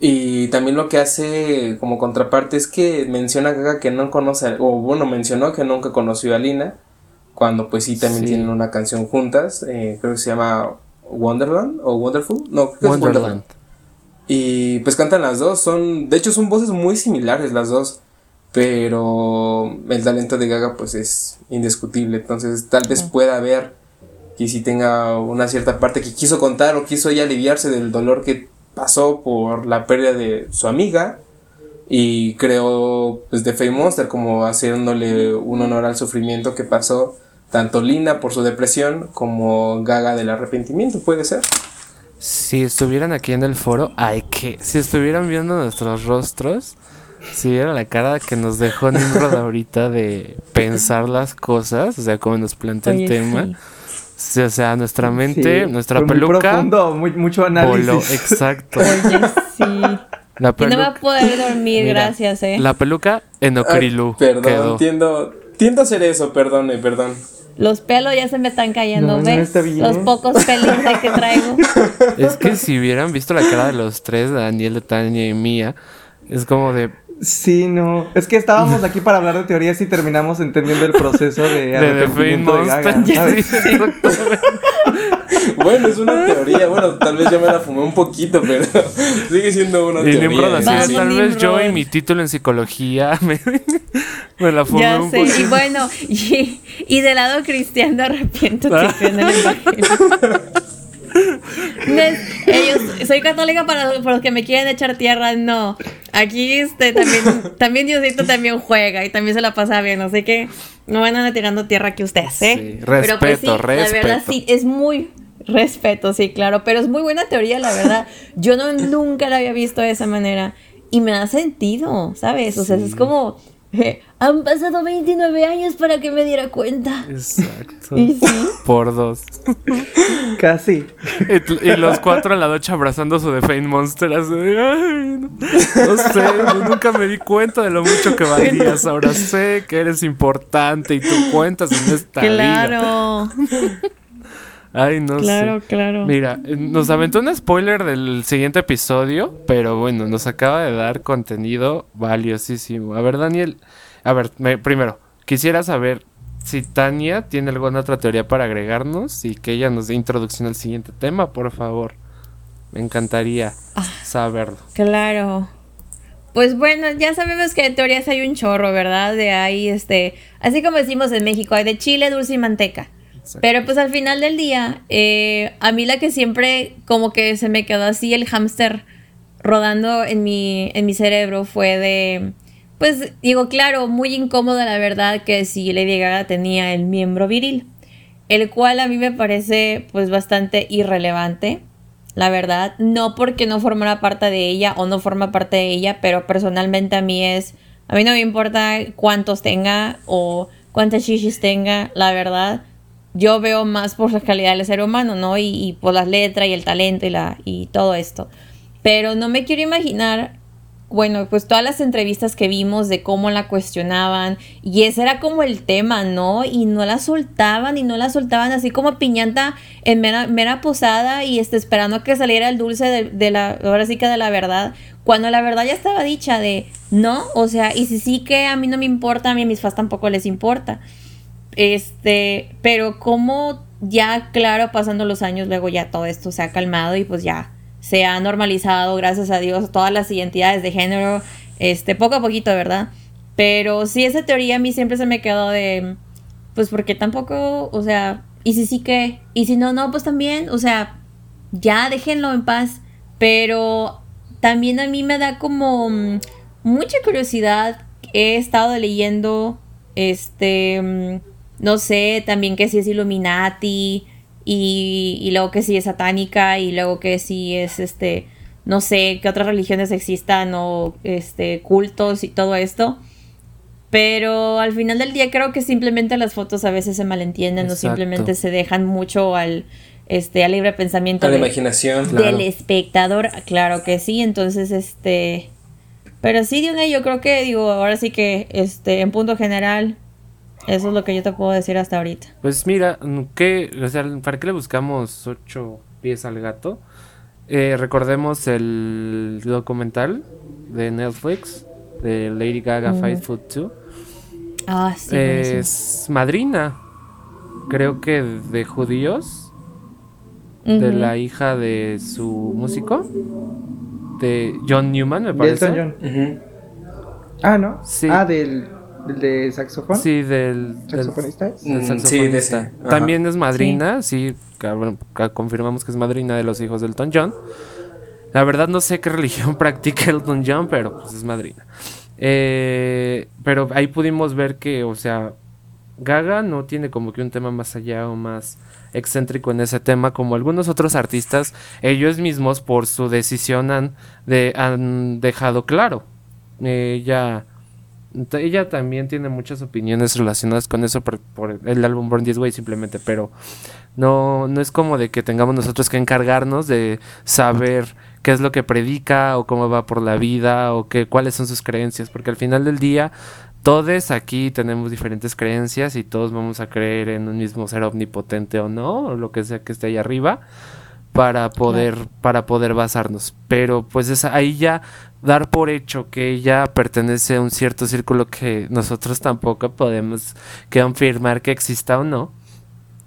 Y también lo que hace como contraparte es que menciona que no conoce, o bueno, mencionó que nunca conoció a Lina, cuando pues sí también tienen una canción juntas, eh, creo que se llama Wonderland o Wonderful, no, Wonderland. Y pues cantan las dos, son, de hecho son voces muy similares las dos, pero el talento de Gaga pues es indiscutible, entonces tal vez pueda haber que si tenga una cierta parte que quiso contar o quiso ella aliviarse del dolor que pasó por la pérdida de su amiga y creó pues The Fame Monster como haciéndole un honor al sufrimiento que pasó tanto Lina por su depresión como Gaga del arrepentimiento, puede ser. Si estuvieran aquí en el foro, ay que si estuvieran viendo nuestros rostros, si vieran la cara que nos dejó Nimrod ahorita de pensar las cosas, o sea, como nos plantea el tema o sea, nuestra mente, nuestra peluca. Muy profundo, mucho análisis. exacto. Oye, sí. La peluca, y no va a poder dormir, gracias, eh. La peluca en Ocrilú. perdón, entiendo. Tiendo a hacer eso, perdone, perdón. Los pelos ya se me están cayendo, ¿ves? Los pocos pelos que traigo. Es que si hubieran visto la cara de los tres, Daniel, Tania y mía, es como de... Sí, no. Es que estábamos aquí para hablar de teorías y terminamos entendiendo el proceso de, *laughs* de, de, de *laughs* bueno, es una teoría. Bueno, tal vez yo me la fumé un poquito, pero *laughs* sigue siendo una y teoría. tal vez yo y mi título en psicología me, la fumé ya sé. Y bueno, y, y del lado cristiano arrepiento que en Ellos, soy católica para, los que me quieren echar tierra, no. Aquí este también, también Diosito también juega y también se la pasa bien, así que no van a tirando tierra que ustedes, ¿eh? Sí, respeto, pero pues respeto. La verdad sí, es muy, Respeto, sí, claro, pero es muy buena teoría, la verdad. Yo no nunca la había visto de esa manera y me da sentido, ¿sabes? O sea, es como eh, *laughs* han pasado 29 años para que me diera cuenta. Exacto. Por dos. *laughs* Casi. Y, los cuatro a la noche abrazando su The Monster. Así, no, sé, nunca me di cuenta de lo mucho que valías. Ahora sé que eres importante y tú cuentas en esta vida. Claro. *laughs* Ay, no claro, sé. Claro, Mira, nos aventó un spoiler del siguiente episodio, pero bueno, nos acaba de dar contenido valiosísimo. A ver, Daniel, a ver, primero, quisiera saber si Tania tiene alguna otra teoría para agregarnos y que ella nos dé introducción al siguiente tema, por favor. Me encantaría ah, saberlo. Claro. Pues bueno, ya sabemos que de teorías hay un chorro, ¿verdad? De ahí, este, así como decimos en México, hay de chile, dulce y manteca. Pero pues al final del día, eh, a mí la que siempre como que se me quedó así el hámster rodando en mi, en mi cerebro fue de, pues digo, claro, muy incómoda la verdad que si Lady Gaga tenía el miembro viril, el cual a mí me parece pues bastante irrelevante, la verdad, no porque no formara parte de ella o no forma parte de ella, pero personalmente a mí es, a mí no me importa cuántos tenga o cuántas shishis tenga, la verdad yo veo más por la calidad del ser humano, ¿no? Y, por las letras y el talento y, la, y todo esto. Pero no me quiero imaginar, bueno, pues todas las entrevistas que vimos de cómo la cuestionaban y ese era como el tema, ¿no? Y no la soltaban y no la soltaban así como piñata en mera, posada y este, esperando que saliera el dulce de, de, la, ahora sí que de la verdad, cuando la verdad ya estaba dicha de, no, o sea, y si sí que a mí no me importa, a mí a mis fans tampoco les importa. Este, pero como ya, claro, pasando los años, luego ya todo esto se ha calmado y pues ya se ha normalizado, gracias a Dios, todas las identidades de género, este, poco a poquito, ¿verdad? Pero sí, esa teoría a mí siempre se me quedó de, pues porque tampoco, o sea, y si sí que, y si no, no, pues también, o sea, ya déjenlo en paz, pero también a mí me da como mm, mucha curiosidad, he estado leyendo, este mm, no sé, también que si es Illuminati y, y luego que si es satánica y luego que si es este, no sé, qué otras religiones existan o este, cultos y todo esto. Pero al final del día creo que simplemente las fotos a veces se malentienden o simplemente se dejan mucho al, este, al libre pensamiento. A la imaginación. Del espectador, claro que sí. Entonces, este... Pero sí, de yo creo que, digo, ahora sí que, este, en punto general, eso es lo que yo te puedo decir hasta ahorita. Pues mira, ¿qué, o sea, ¿para qué le buscamos ocho pies al gato? Eh, recordemos el documental de Netflix de Lady Gaga Fight Food 2. Ah, sí. Es madrina, creo que de judíos, de la hija de su músico, de John Newman, me parece. John. Ah, ¿no? Sí. Ah, del de saxofón? Sí, del. ¿Saxofonista? Mm, sí, de. También es madrina, sí, confirmamos que es madrina de los hijos del Elton John. La verdad no sé qué *laughs* religión practica Elton John, pero pues es madrina. Eh, pero ahí pudimos ver que, o sea, Gaga no tiene como que un tema más allá o más excéntrico en ese tema como algunos otros artistas ellos mismos por su decisión han, de, han dejado claro ella ella también tiene muchas opiniones relacionadas con eso por, el álbum Born This Way simplemente, pero no, no es como de que tengamos nosotros que encargarnos de saber qué es lo que predica o cómo va por la vida o qué, cuáles son sus creencias, porque al final del día todos aquí tenemos diferentes creencias y todos vamos a creer en un mismo ser omnipotente o no, o lo que sea que esté ahí arriba para poder para poder basarnos, pero pues es ahí ya dar por hecho que ella pertenece a un cierto círculo que nosotros tampoco podemos confirmar que exista o no.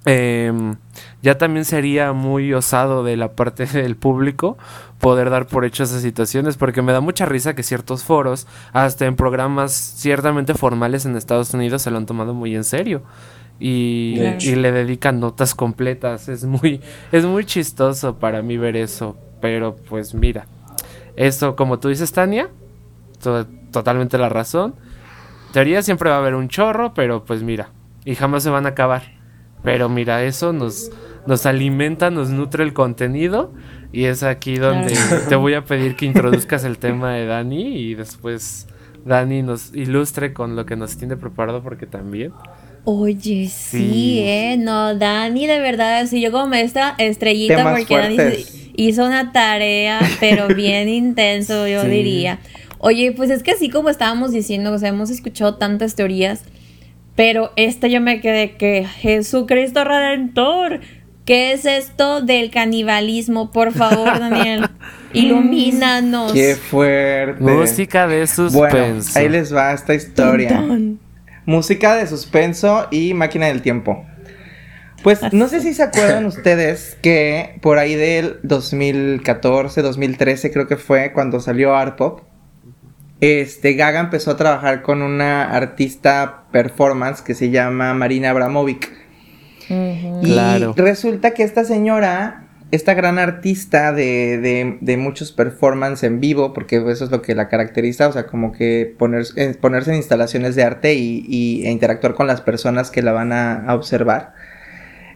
Em, ya también sería muy osado de la parte *laughs* del público poder dar por hecho esas situaciones, porque me da mucha risa que ciertos foros, hasta en programas ciertamente formales en Estados Unidos, se lo han tomado muy en serio. Y, y le dedican notas completas. Es muy, es muy chistoso para mí ver eso. Pero pues mira, esto como tú dices, Tania, totalmente la razón. Teoría siempre va a haber un chorro, pero pues mira, y jamás se van a acabar. Pero mira, eso nos, nos alimenta, nos nutre el contenido y es aquí donde te voy a pedir que introduzcas el tema de Dani y después Dani nos ilustre con lo que nos tiene preparado porque también. Oye, sí, eh, no, Dani de verdad, sí, yo como esta estrellita porque Dani hizo una tarea, pero *laughs* bien intenso, yo diría. Oye, pues es que así como estábamos diciendo, o sea, hemos escuchado tantas teorías, pero esta yo me quedé que Jesucristo Redentor ¿Qué es esto del canibalismo? Por favor, Daniel, *laughs* ilumínanos. Qué fuerte. Música de suspenso. ahí les va esta historia. Música de suspenso y máquina del tiempo. Pues no sé si se acuerdan *laughs* ustedes que por ahí del 2014, 2013 creo que fue cuando salió Art Pop. Este Gaga empezó a trabajar con una artista performance que se llama Marina Abramovic. Y resulta que esta señora, esta gran artista de, de, muchos performances en vivo, porque eso es lo que la caracteriza, o sea, como que ponerse en instalaciones de arte y, e interactuar con las personas que la van a, observar.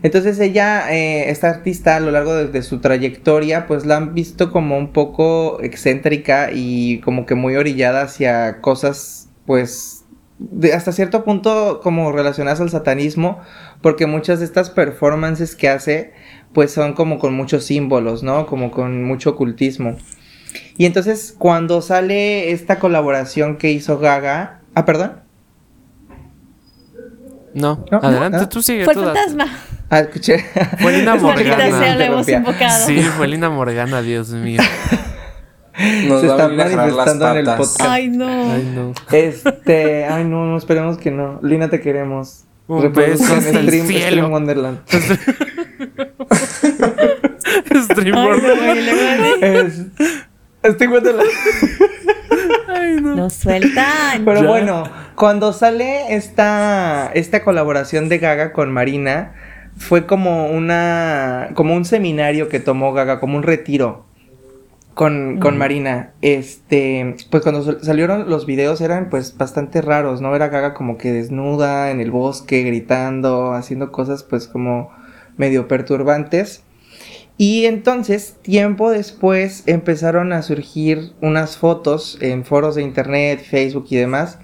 Entonces ella, eh, esta artista a lo largo de, su trayectoria, pues la han visto como un poco excéntrica y como que muy orillada hacia cosas, pues hasta cierto punto como relacionadas al satanismo, porque muchas de estas performances que hace, pues son como con muchos símbolos, ¿no? Como con mucho ocultismo. Y entonces cuando sale esta colaboración que hizo Gaga, ah, perdón. No, adelante, tú sigue. Fue fantasma. Ah, escuché. *laughs* Fue Lina Morgana. Sí, fue Lina Morgana, Dios mío. *laughs* se está manifestando en el podcast. Ay no. ay, no. Este, ay, no, no, esperemos que no. Lina, te queremos. Un beso hasta el Stream, cielo. Stream Wonderland. *laughs* *laughs* Stream Wonderland. Es, Stream Wonderland. Ay, no. Nos sueltan. Pero Ya. bueno, cuando sale esta, esta colaboración de Gaga con Marina, fue como una. como un seminario que tomó Gaga, como un retiro con, con Marina. Este, pues cuando sal- salieron los videos eran pues bastante raros, ¿no? Era Gaga como que desnuda en el bosque, gritando, haciendo cosas pues como medio perturbantes. Y entonces, tiempo después, empezaron a surgir unas fotos en foros de internet, Facebook y demás,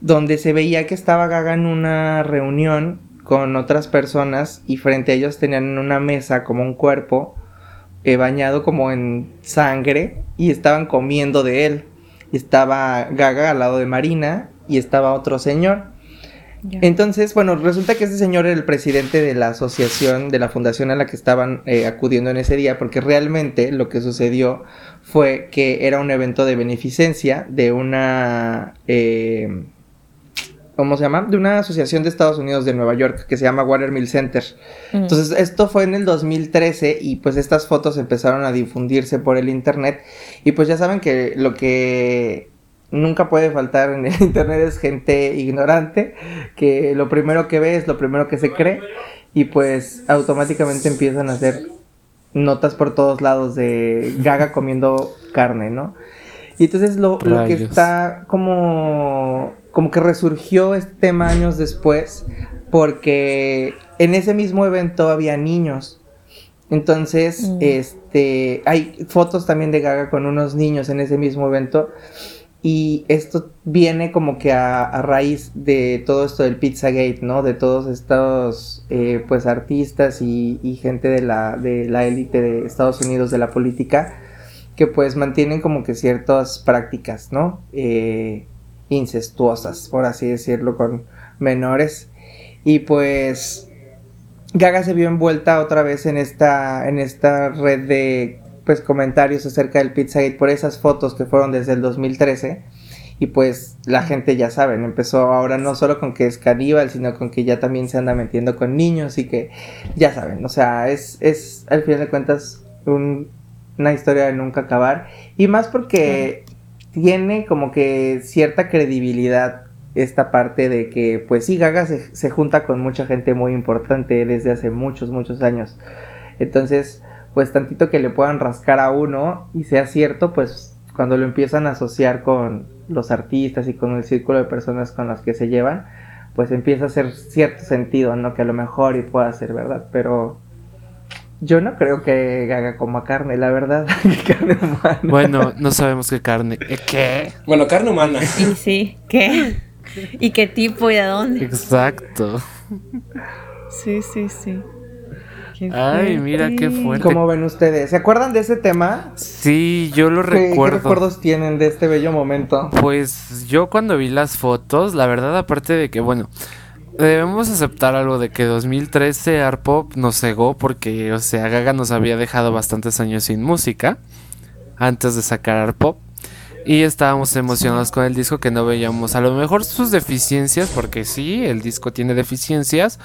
donde se veía que estaba Gaga en una reunión con otras personas y frente a ellos tenían en una mesa como un cuerpo eh, bañado como en sangre y estaban comiendo de él. Estaba Gaga al lado de Marina y estaba otro señor. Entonces, bueno, resulta que este señor era el presidente de la asociación, de la fundación a la que estaban eh, acudiendo en ese día, porque realmente lo que sucedió fue que era un evento de beneficencia de una, eh, ¿cómo se llama? De una asociación de Estados Unidos de Nueva York que se llama Watermill Center. Mm. Entonces, esto fue en el 2013 y pues estas fotos empezaron a difundirse por el internet y pues ya saben que lo que nunca puede faltar en el *laughs* internet es gente ignorante que lo primero que ve es lo primero que se cree y pues automáticamente empiezan a hacer notas por todos lados de Gaga comiendo carne, ¿no? Y entonces lo, lo que está como como que resurgió este tema años después porque en ese mismo evento había niños. Entonces, Mm. este, hay fotos también de Gaga con unos niños en ese mismo evento. Y esto viene como que a, a raíz de todo esto del Pizzagate, ¿no? De todos estos, eh, pues, artistas y, y gente de la, de la élite de Estados Unidos, de la política, que pues mantienen como que ciertas prácticas, ¿no? Eh, incestuosas, por así decirlo, con menores. Y pues Gaga se vio envuelta otra vez en esta, en esta red de pues, comentarios acerca del Pizzagate por esas fotos que fueron desde el 2013. Y pues la gente ya saben, empezó ahora no solo con que es caníbal, sino con que ya también se anda metiendo con niños y que ya saben, o sea, es, es al final de cuentas una historia de nunca acabar. Y más porque tiene como que cierta credibilidad esta parte de que, pues sí, Gaga se, se, junta con mucha gente muy importante desde hace muchos, muchos años. Entonces, pues tantito que le puedan rascar a uno y sea cierto, pues cuando lo empiezan a asociar con los artistas y con el círculo de personas con las que se llevan, pues empieza a hacer cierto sentido, ¿no? Que a lo mejor y pueda ser verdad, pero yo no creo que haga como carne, la verdad. *laughs* carne humana. Bueno, no sabemos qué carne. ¿Qué? Bueno, carne humana. *laughs* Sí, sí. ¿Qué? ¿Y qué tipo y de dónde? Exacto. Sí, sí, sí. Ay, mira qué fuerte. ¿Cómo ven ustedes? ¿Se acuerdan de ese tema? Sí, yo lo recuerdo. ¿Qué recuerdos tienen de este bello momento? Pues yo cuando vi las fotos, la verdad, aparte de que, bueno, debemos aceptar algo de que 2013 Art Pop nos cegó porque, o sea, Gaga nos había dejado bastantes años sin música antes de sacar Art Pop. Y estábamos emocionados con el disco que no veíamos a lo mejor sus deficiencias, porque sí, el disco tiene deficiencias,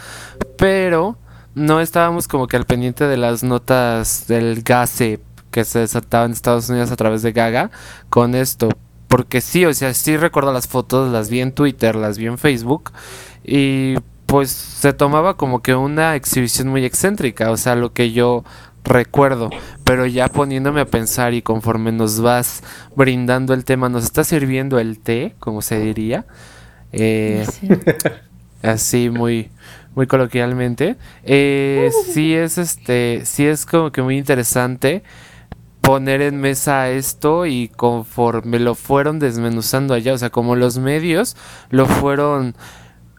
pero no estábamos como que al pendiente de las notas del gase que se desataba en Estados Unidos a través de Gaga con esto. Porque sí, o sea, sí recuerdo las fotos, las vi en Twitter, las vi en Facebook y pues se tomaba como que una exhibición muy excéntrica, o sea, lo que yo recuerdo, pero ya poniéndome a pensar y conforme nos vas brindando el tema, nos está sirviendo el té, como se diría, eh, así muy, muy coloquialmente, eh, *laughs* sí es este, sí es como que muy interesante poner en mesa esto y conforme lo fueron desmenuzando allá, o sea, como los medios lo fueron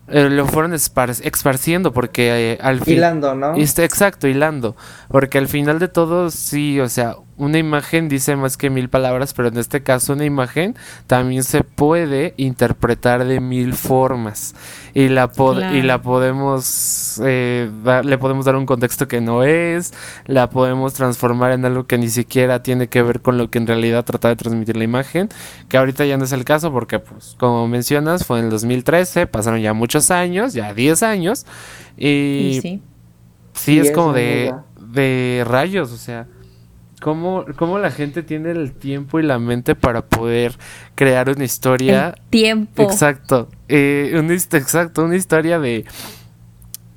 eh, lo fueron esparciendo porque eh, al final... Hilando, ¿no? Este, exacto, hilando. Porque al final de todo, sí, o sea, una imagen dice más que mil palabras, pero en este caso una imagen también se puede interpretar de mil formas. Y la, y la podemos, eh, le podemos dar un contexto que no es, la podemos transformar en algo que ni siquiera tiene que ver con lo que en realidad trata de transmitir la imagen, que ahorita ya no es el caso porque, pues, como mencionas, fue en el 2013, pasaron ya muchos años, ya 10 años, y, sí, sí es como de, de rayos, o sea cómo, cómo la gente tiene el tiempo y la mente para poder crear una historia. tiempo. Exacto. Eh, exacto, una historia de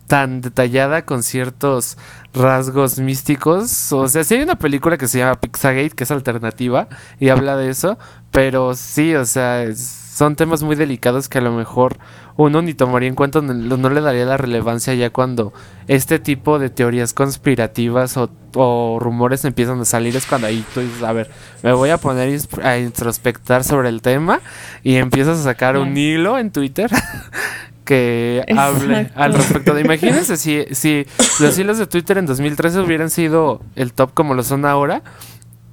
tan detallada con ciertos rasgos místicos. O sea, sí hay una película que se llama Pixagate, que es alternativa, y habla de eso, pero sí, o sea, son temas muy delicados que a lo mejor uno ni tomaría en cuenta, no, le daría la relevancia ya cuando este tipo de teorías conspirativas o, rumores empiezan a salir, es cuando ahí tú dices, a ver, me voy a poner a introspectar sobre el tema y empiezas a sacar un hilo en Twitter. *laughs* que hable al respecto de imagínense si, si los hilos de Twitter en 2013 hubieran sido el top como lo son ahora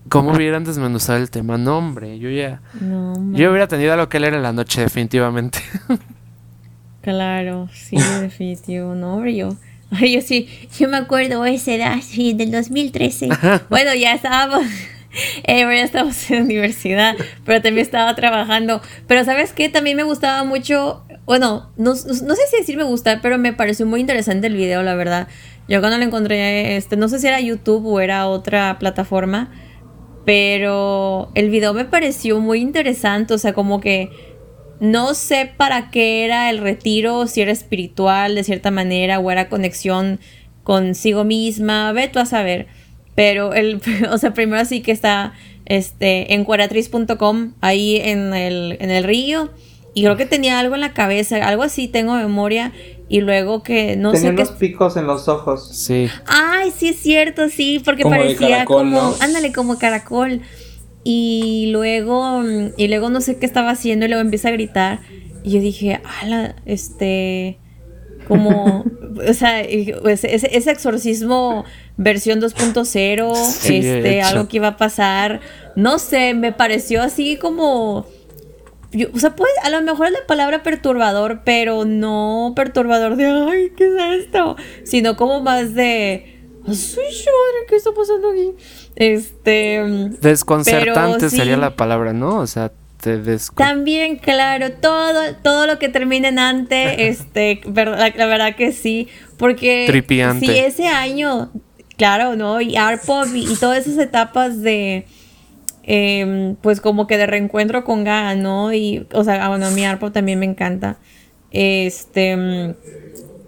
¿Cómo hubieran desmenuzado el tema? No, hombre, yo ya. yo hubiera tenido algo que leer en la noche, definitivamente. *laughs* claro, sí, definitivo. No, hombre, yo. Ay, yo sí, yo me acuerdo esa edad, sí, del 2013. bueno, ya estábamos. *laughs* Eh, ya estábamos en universidad, pero también estaba trabajando. Pero ¿sabes qué? También me gustaba mucho, bueno, no, no, sé si decir me gusta, pero me pareció muy interesante el video, la verdad. Yo cuando lo encontré, este, no sé si era YouTube o era otra plataforma, pero el video me pareció muy interesante, o sea, como que no sé para qué era el retiro, si era espiritual de cierta manera o era conexión consigo misma, ve tú a saber. Pero el, *laughs* o sea, primero sí que está este, en cuaratriz.com, ahí en el, en el río. Y creo que tenía algo en la cabeza, algo así tengo memoria. Y luego que no Tenía sé. unos picos en los ojos. Sí. Ay, sí es cierto, sí, porque parecía como. Ándale, como caracol. Y luego. Y luego no sé qué estaba haciendo y luego empieza a gritar. Y yo dije, ala, este. Como. *laughs* o sea, pues, ese, ese, exorcismo versión 2.0. este, algo que iba a pasar. No sé, me pareció así como o sea, pues a lo mejor es la palabra perturbador, pero no perturbador de, ay, ¿qué es esto? Sino como más de, soy yo, ¿qué está pasando aquí? Este... Desconcertante sería la palabra, ¿no? O sea, te También, claro, todo, todo lo que termine en ante, *laughs* este, la, la, verdad que sí, porque Tripiante. si ese año, claro, ¿no? Y y, y todas esas etapas de Em, pues como que de reencuentro con Gaga, ¿no? Y, o sea, bueno, mi arpo también me encanta. Este, mm,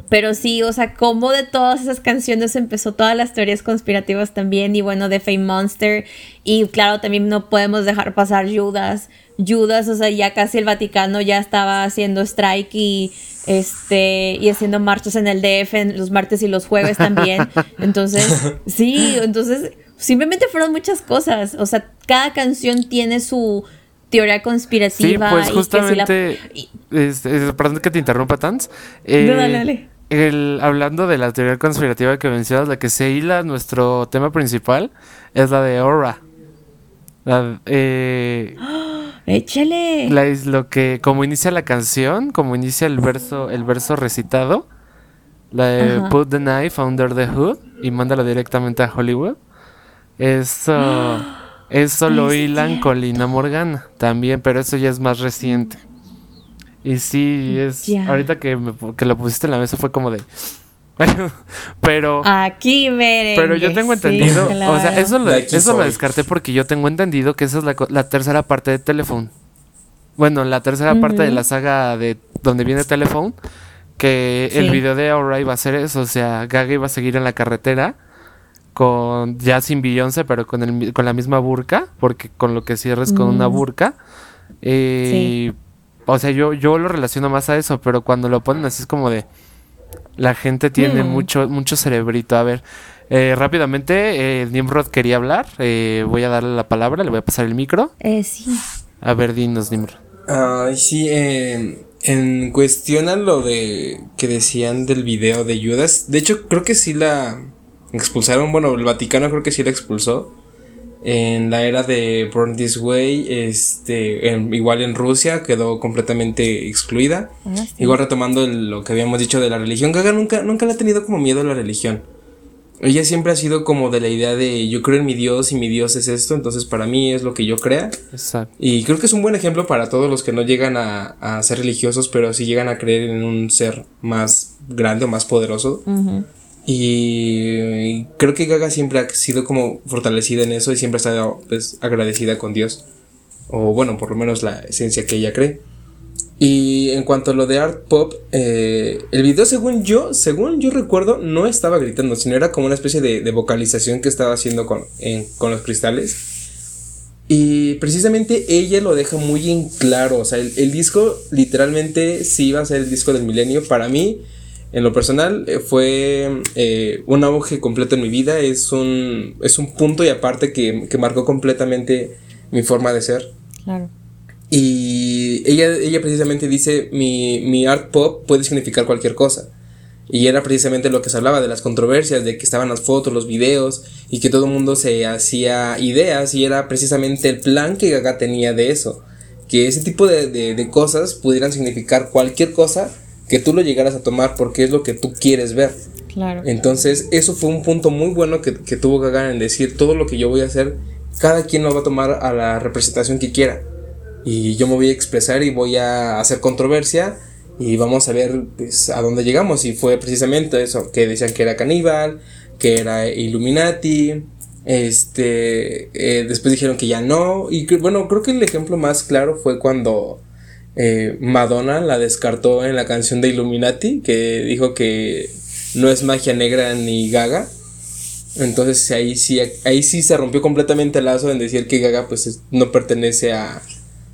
pero sí, o sea, como de todas esas canciones empezó todas las teorías conspirativas también, y bueno, de Fame Monster, y claro, también no podemos dejar pasar Judas. Judas, o sea, ya casi el Vaticano ya estaba haciendo strike y este y haciendo marchas en el DF en los martes y los jueves también. *laughs* Entonces, sí, entonces simplemente fueron muchas cosas. O sea, cada canción tiene su teoría conspirativa. Sí, pues justamente. perdón que te interrumpa, Tans. Eh, no, dale, dale. El, hablando de la teoría conspirativa que mencionas, la que se hila nuestro tema principal es la de Aura. La, eh, *gasps* ¡Échale! La, es lo que, como inicia la canción, como inicia el verso, el verso recitado, la de Put the Knife Under the Hood y mándala directamente a Hollywood. Eso, *gasps* eso lo hilan con Lina Morgana también, pero eso ya es más reciente. Y sí, es. Ahorita que, que lo pusiste en la mesa fue como de. *laughs* pero. Aquí Pero yo tengo entendido. O sea, eso lo, eso lo descarté porque yo tengo entendido que esa es la, tercera parte de Telephone. Bueno, la tercera parte de la saga de donde viene Telephone. Que el video de Aura iba a ser eso. O sea, Gaga iba a seguir en la carretera con ya sin Beyoncé, pero con, el, con la misma burka, porque con lo que cierres con una mm. burka. Eh, O sea, yo, yo lo relaciono más a eso, pero cuando lo ponen así es como de... La gente tiene mm. mucho, mucho cerebrito. A ver, eh, rápidamente, eh, Nimrod quería hablar. Eh, voy a darle la palabra, le voy a pasar el micro. Eh, sí. A ver, dinos, Nimrod. Ay, sí, en cuestión a lo de que decían del video de Judas, de hecho creo que sí la expulsaron, bueno, el Vaticano creo que sí la expulsó. En la era de Born This Way, este, igual en Rusia quedó completamente excluida. Ah, igual retomando lo que habíamos dicho de la religión, Gaga nunca, nunca le ha tenido como miedo a la religión. Ella siempre ha sido como de la idea de yo creo en mi Dios y mi Dios es esto, entonces para mí es lo que yo crea. Exacto. Y creo que es un buen ejemplo para todos los que no llegan a, a ser religiosos, pero sí llegan a creer en un ser más grande o más poderoso. Y creo que Gaga siempre ha sido como fortalecida en eso y siempre ha estado pues, agradecida con Dios. O bueno, por lo menos la esencia que ella cree. Y en cuanto a lo de art pop, eh, el video según yo, según yo recuerdo, no estaba gritando, sino era como una especie de, vocalización que estaba haciendo con, con los cristales. Y precisamente ella lo deja muy en claro. O sea, el, el disco literalmente sí iba a ser el disco del milenio. Para mí, en lo personal, eh, fue eh, un auge completo en mi vida. Es un, es un punto y aparte que, marcó completamente mi forma de ser. Claro. Y ella, ella precisamente dice, mi, mi art pop puede significar cualquier cosa. Y era precisamente lo que se hablaba de las controversias, de que estaban las fotos, los videos, y que todo el mundo se hacía ideas, y era precisamente el plan que Gaga tenía de eso. Que ese tipo de, de cosas pudieran significar cualquier cosa que tú lo llegaras a tomar porque es lo que tú quieres ver. Claro. Entonces, eso fue un punto muy bueno que, que tuvo en decir todo lo que yo voy a hacer, cada quien lo va a tomar a la representación que quiera. Y yo me voy a expresar y voy a hacer controversia y vamos a ver pues, a dónde llegamos. Y fue precisamente eso, que decían que era caníbal, que era Illuminati, este, eh, después dijeron que ya no. Y bueno, creo que el ejemplo más claro fue cuando eh, Madonna la descartó en la canción de Illuminati, que dijo que no es magia negra ni Gaga. Entonces ahí sí, ahí sí se rompió completamente el lazo en decir que Gaga pues no pertenece a,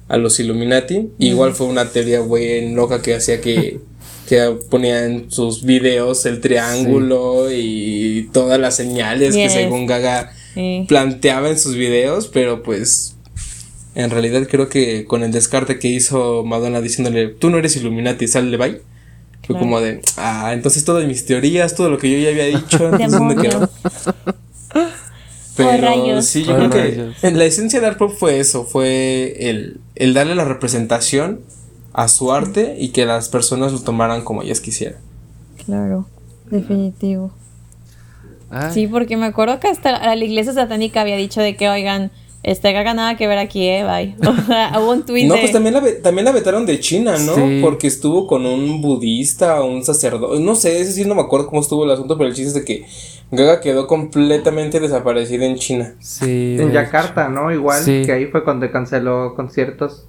a los Illuminati. Igual fue una teoría muy loca que hacía que, *laughs* que ponía en sus videos el triángulo y todas las señales que según Gaga planteaba en sus videos, pero pues en realidad creo que con el descarte que hizo Madonna diciéndole, tú no eres Illuminati, sal de bye. Fue como de, ah, entonces todas mis teorías, todo lo que yo ya había *laughs* dicho, entonces *laughs* Pero sí, yo creo que en la esencia del art pop fue eso, fue el, el darle la representación a su arte y que las personas lo tomaran como ellas quisieran. Claro, definitivo. Sí, porque me acuerdo que hasta la iglesia satánica había dicho de que, oigan, este Gaga nada que ver aquí, eh, bye. *laughs* O sea, hubo un tweet No, pues también la, también la vetaron de China, ¿no? Porque estuvo con un budista o un sacerdote. No sé, ese sí no me acuerdo cómo estuvo el asunto, pero el chiste es de que Gaga quedó completamente desaparecida en China. Sí. En Yakarta, ¿no? Igual que ahí fue cuando canceló conciertos.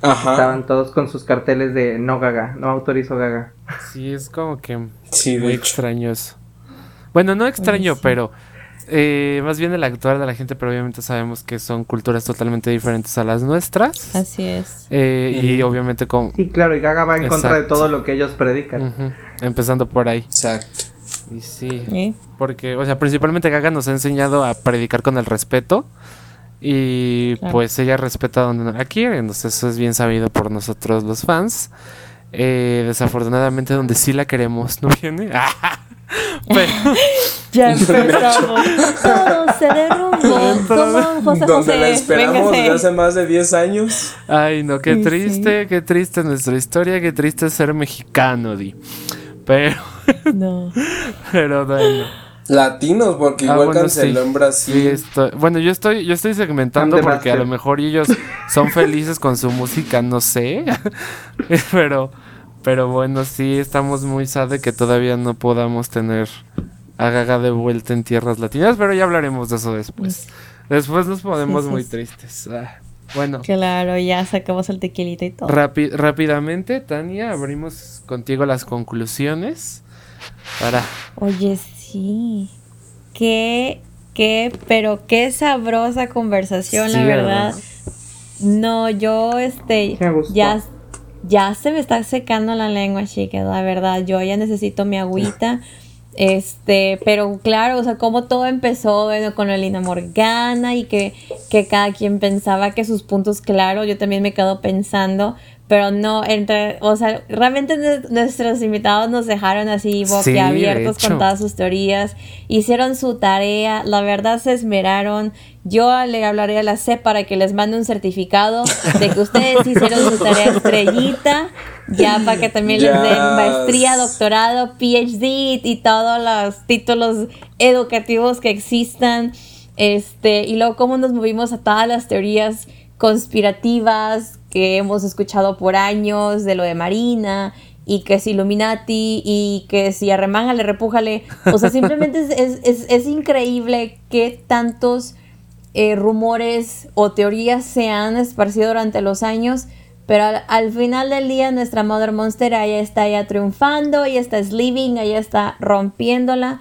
Ajá. Estaban todos con sus carteles de no Gaga, no autorizo Gaga. Sí, es como que sí, muy extraño eso. Bueno, no extraño, pero eh, más bien el actuar de la gente, pero obviamente sabemos que son culturas totalmente diferentes a las nuestras. Así es. Eh, y obviamente con... Sí, claro, y Gaga va en contra de todo lo que ellos predican. Empezando por ahí. Exacto. Y sí, porque, o sea, principalmente Gaga nos ha enseñado a predicar con el respeto. Y pues ella respeta donde no la quiere, entonces eso es bien sabido por nosotros los fans. Eh, desafortunadamente donde sí la queremos *laughs* no viene. *laughs* *laughs* ya *laughs* empezamos. Todo se derrumbó. *laughs* José Donde la esperamos desde hace más de 10 años. Ay, no, qué triste, qué triste nuestra historia, qué triste ser mexicano, Di. Pero. No. Pero bueno. Latinos, porque ah, igual canceló en Brasil. bueno, yo estoy, yo estoy segmentando porque a lo mejor ellos son felices con su música, no sé. pero. Pero bueno, sí, estamos muy sad de que todavía no podamos tener a Gaga de vuelta en tierras latinas, pero ya hablaremos de eso después. Después nos ponemos muy tristes. Ah, bueno. Claro, ya sacamos el tequilito y todo. rápidamente, Tania, abrimos contigo las conclusiones para... Oye, sí. Qué, qué, pero qué sabrosa conversación, la verdad. No, yo, este, ya ya se me está secando la lengua, chicas, la verdad. Yo ya necesito mi agüita. Este, pero claro, o sea, como todo empezó, bueno, con Elina Morgana y que, que cada quien pensaba que sus puntos claros, yo también me quedo pensando, pero no, entre, o sea, realmente nuestros invitados nos dejaron así boquiabiertos con todas sus teorías, hicieron su tarea, la verdad se esmeraron. Yo le hablaré a la C para que les mande un certificado de que ustedes *laughs* hicieron su tarea estrellita, ya para que también les den maestría, doctorado, PhD y todos los títulos educativos que existan. Este, y luego cómo nos movimos a todas las teorías conspirativas que hemos escuchado por años de lo de Marina y que es Illuminati y que si arremángale, repújale. O sea, simplemente es, increíble que tantos eh, rumores o teorías se han esparcido durante los años. Pero al, final del día nuestra Mother Monster allá está ya triunfando, ella está living, ella está rompiéndola.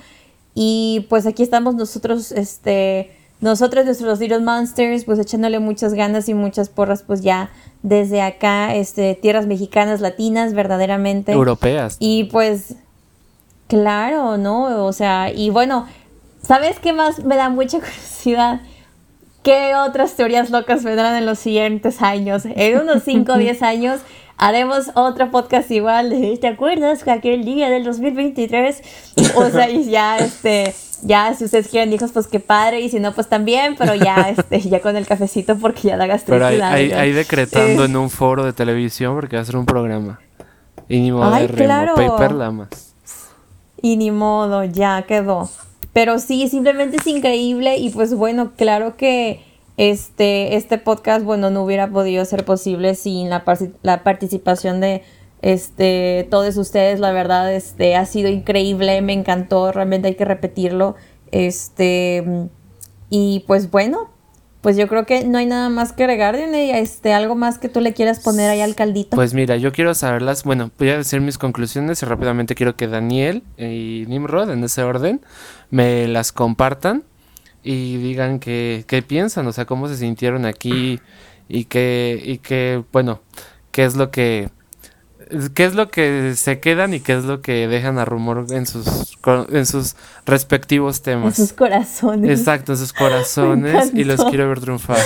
Y pues aquí estamos nosotros, este, nosotros, nuestros Little Monsters, pues echándole muchas ganas y muchas porras, pues ya desde acá, este, tierras mexicanas, latinas, verdaderamente. Europeas. Y pues, claro, ¿no? O sea, y bueno, ¿sabes qué más me da mucha *laughs* curiosidad? ¿Qué otras teorías locas vendrán en los siguientes años? En unos 5 o 10 años haremos otro podcast igual. ¿Te acuerdas que aquel día del 2023? O sea, y ya, este ya si ustedes quieren hijos, pues qué padre, y si no, pues también, pero ya, *laughs* este, ya con el cafecito porque ya da gastricidad. Pero ahí, ahí, decretando en un foro de televisión porque va a ser un programa. Y ni modo de claro. paper la más. Y ni modo, ya quedó. Pero sí, simplemente es increíble y pues bueno, claro que este, este podcast, bueno, no hubiera podido ser posible sin la, la participación de este, todos ustedes, la verdad, este, ha sido increíble, me encantó, realmente hay que repetirlo. Este, y pues bueno, pues yo creo que no hay nada más que agregar, este, algo más que tú le quieras poner ahí al caldito. Pues mira, yo quiero saberlas, bueno, voy a decir mis conclusiones y rápidamente quiero que Daniel y Nimrod, en ese orden, me las compartan y digan qué, qué piensan, o sea, cómo se sintieron aquí y qué, y qué, bueno, qué es lo que qué es lo que se quedan y qué es lo que dejan a rumor en sus, en sus respectivos temas. En sus corazones. Exacto, en sus corazones *laughs* y los quiero ver triunfar.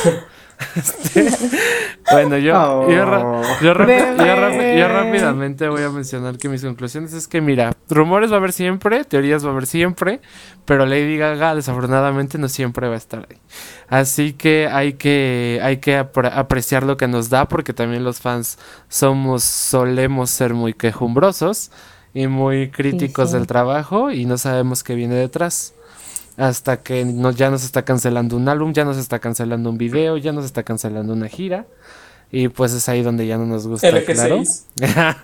Este, *laughs* bueno, yo, yo, yo, rápidamente voy a mencionar que mis conclusiones es que, mira, rumores va a haber siempre, teorías va a haber siempre, pero Lady Gaga desafortunadamente no siempre va a estar ahí. Así que hay que, hay que apreciar lo que nos da, porque también los fans somos, solemos ser muy quejumbrosos y muy críticos del trabajo y no sabemos qué viene detrás hasta que ya nos está cancelando un álbum, ya nos está cancelando un video, ya nos está cancelando una gira. Y pues es ahí donde ya no nos gusta, claro. *laughs*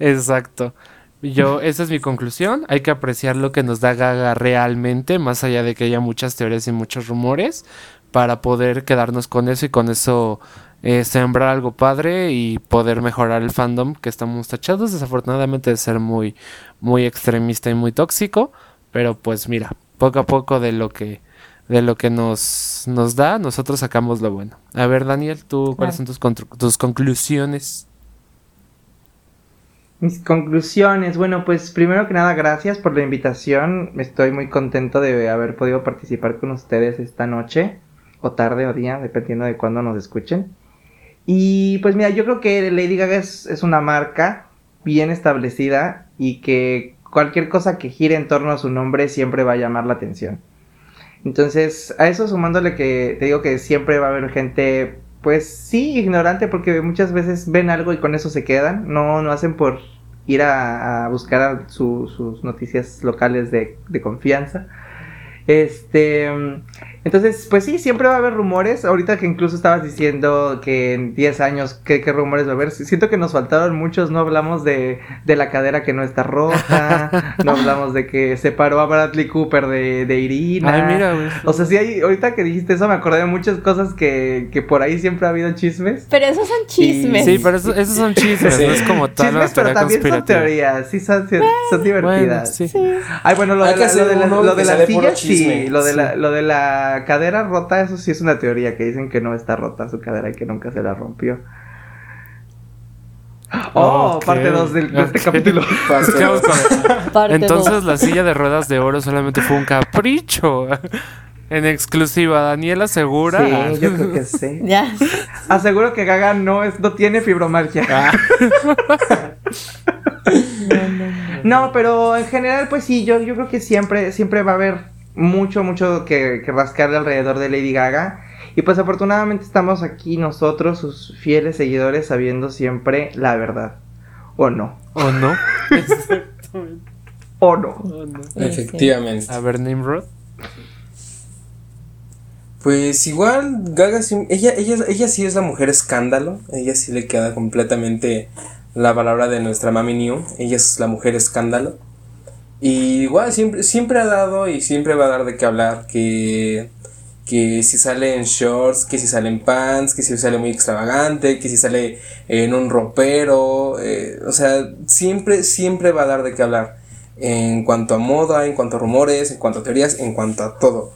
Exacto. Yo, esa es mi conclusión. Hay que apreciar lo que nos da Gaga realmente, más allá de que haya muchas teorías y muchos rumores, para poder quedarnos con eso y con eso eh, sembrar algo padre y poder mejorar el fandom que estamos tachados, desafortunadamente, de ser muy, muy extremista y muy tóxico. Pero pues mira, poco a poco de lo que de lo que nos, nos da, nosotros sacamos lo bueno. A ver, Daniel, ¿tú cuáles son tus, tus conclusiones? Mis conclusiones, bueno, pues primero que nada, gracias por la invitación. Estoy muy contento de haber podido participar con ustedes esta noche, o tarde o día, dependiendo de cuándo nos escuchen. Y pues mira, yo creo que Lady Gaga es, es una marca bien establecida y que cualquier cosa que gire en torno a su nombre siempre va a llamar la atención. Entonces, a eso sumándole que te digo que siempre va a haber gente, pues sí, ignorante, porque muchas veces ven algo y con eso se quedan, no, no hacen por ir a, buscar sus noticias locales de, de confianza. Este, entonces, pues sí, siempre va a haber rumores. Ahorita que incluso estabas diciendo que en 10 años, ¿qué, rumores va a haber? Siento que nos faltaron muchos. No hablamos de, de la cadera que no está rota. *laughs* no hablamos de que separó a Bradley Cooper de, de Irina. Ay, mira, O sea, sí, hay, ahorita que dijiste eso, me acordé de muchas cosas que, que por ahí siempre ha habido chismes. Pero esos son chismes. Sí, pero esos son chismes. No es como tal. Chismes, pero también son teorías. Sí, son, son divertidas. sí. Ay, bueno, lo de, la, lo de, la, lo de sí. Lo de la, lo de la cadera rota, eso sí es una teoría que dicen que no está rota su cadera y que nunca se la rompió. Oh, parte 2 de este capítulo. *laughs* Entonces la silla de ruedas de oro solamente fue un capricho. *laughs* En exclusiva, Daniela asegura. Sí, yo creo que sí. *laughs* Ya. Aseguro que Gaga no, es, no tiene fibromialgia. Ah. no, pero en general, pues sí, yo, yo creo que siempre, siempre va a haber mucho, mucho que, que rascarle alrededor de Lady Gaga. Y pues afortunadamente estamos aquí nosotros, sus fieles seguidores, sabiendo siempre la verdad. ¿O no? ¿O no? *laughs* ¿O no? Efectivamente. A ver, Nimrod. Pues igual, Gaga, ella, ella, ella sí es la mujer escándalo. Ella sí le queda completamente la palabra de nuestra mami New. Ella es la mujer escándalo. Y igual siempre, siempre ha dado y siempre va a dar de qué hablar. Que, que si sale en shorts, que si sale en pants, que si sale muy extravagante, que si sale en un ropero. Eh, o sea, siempre, siempre va a dar de qué hablar. En cuanto a moda, en cuanto a rumores, en cuanto a teorías, en cuanto a todo.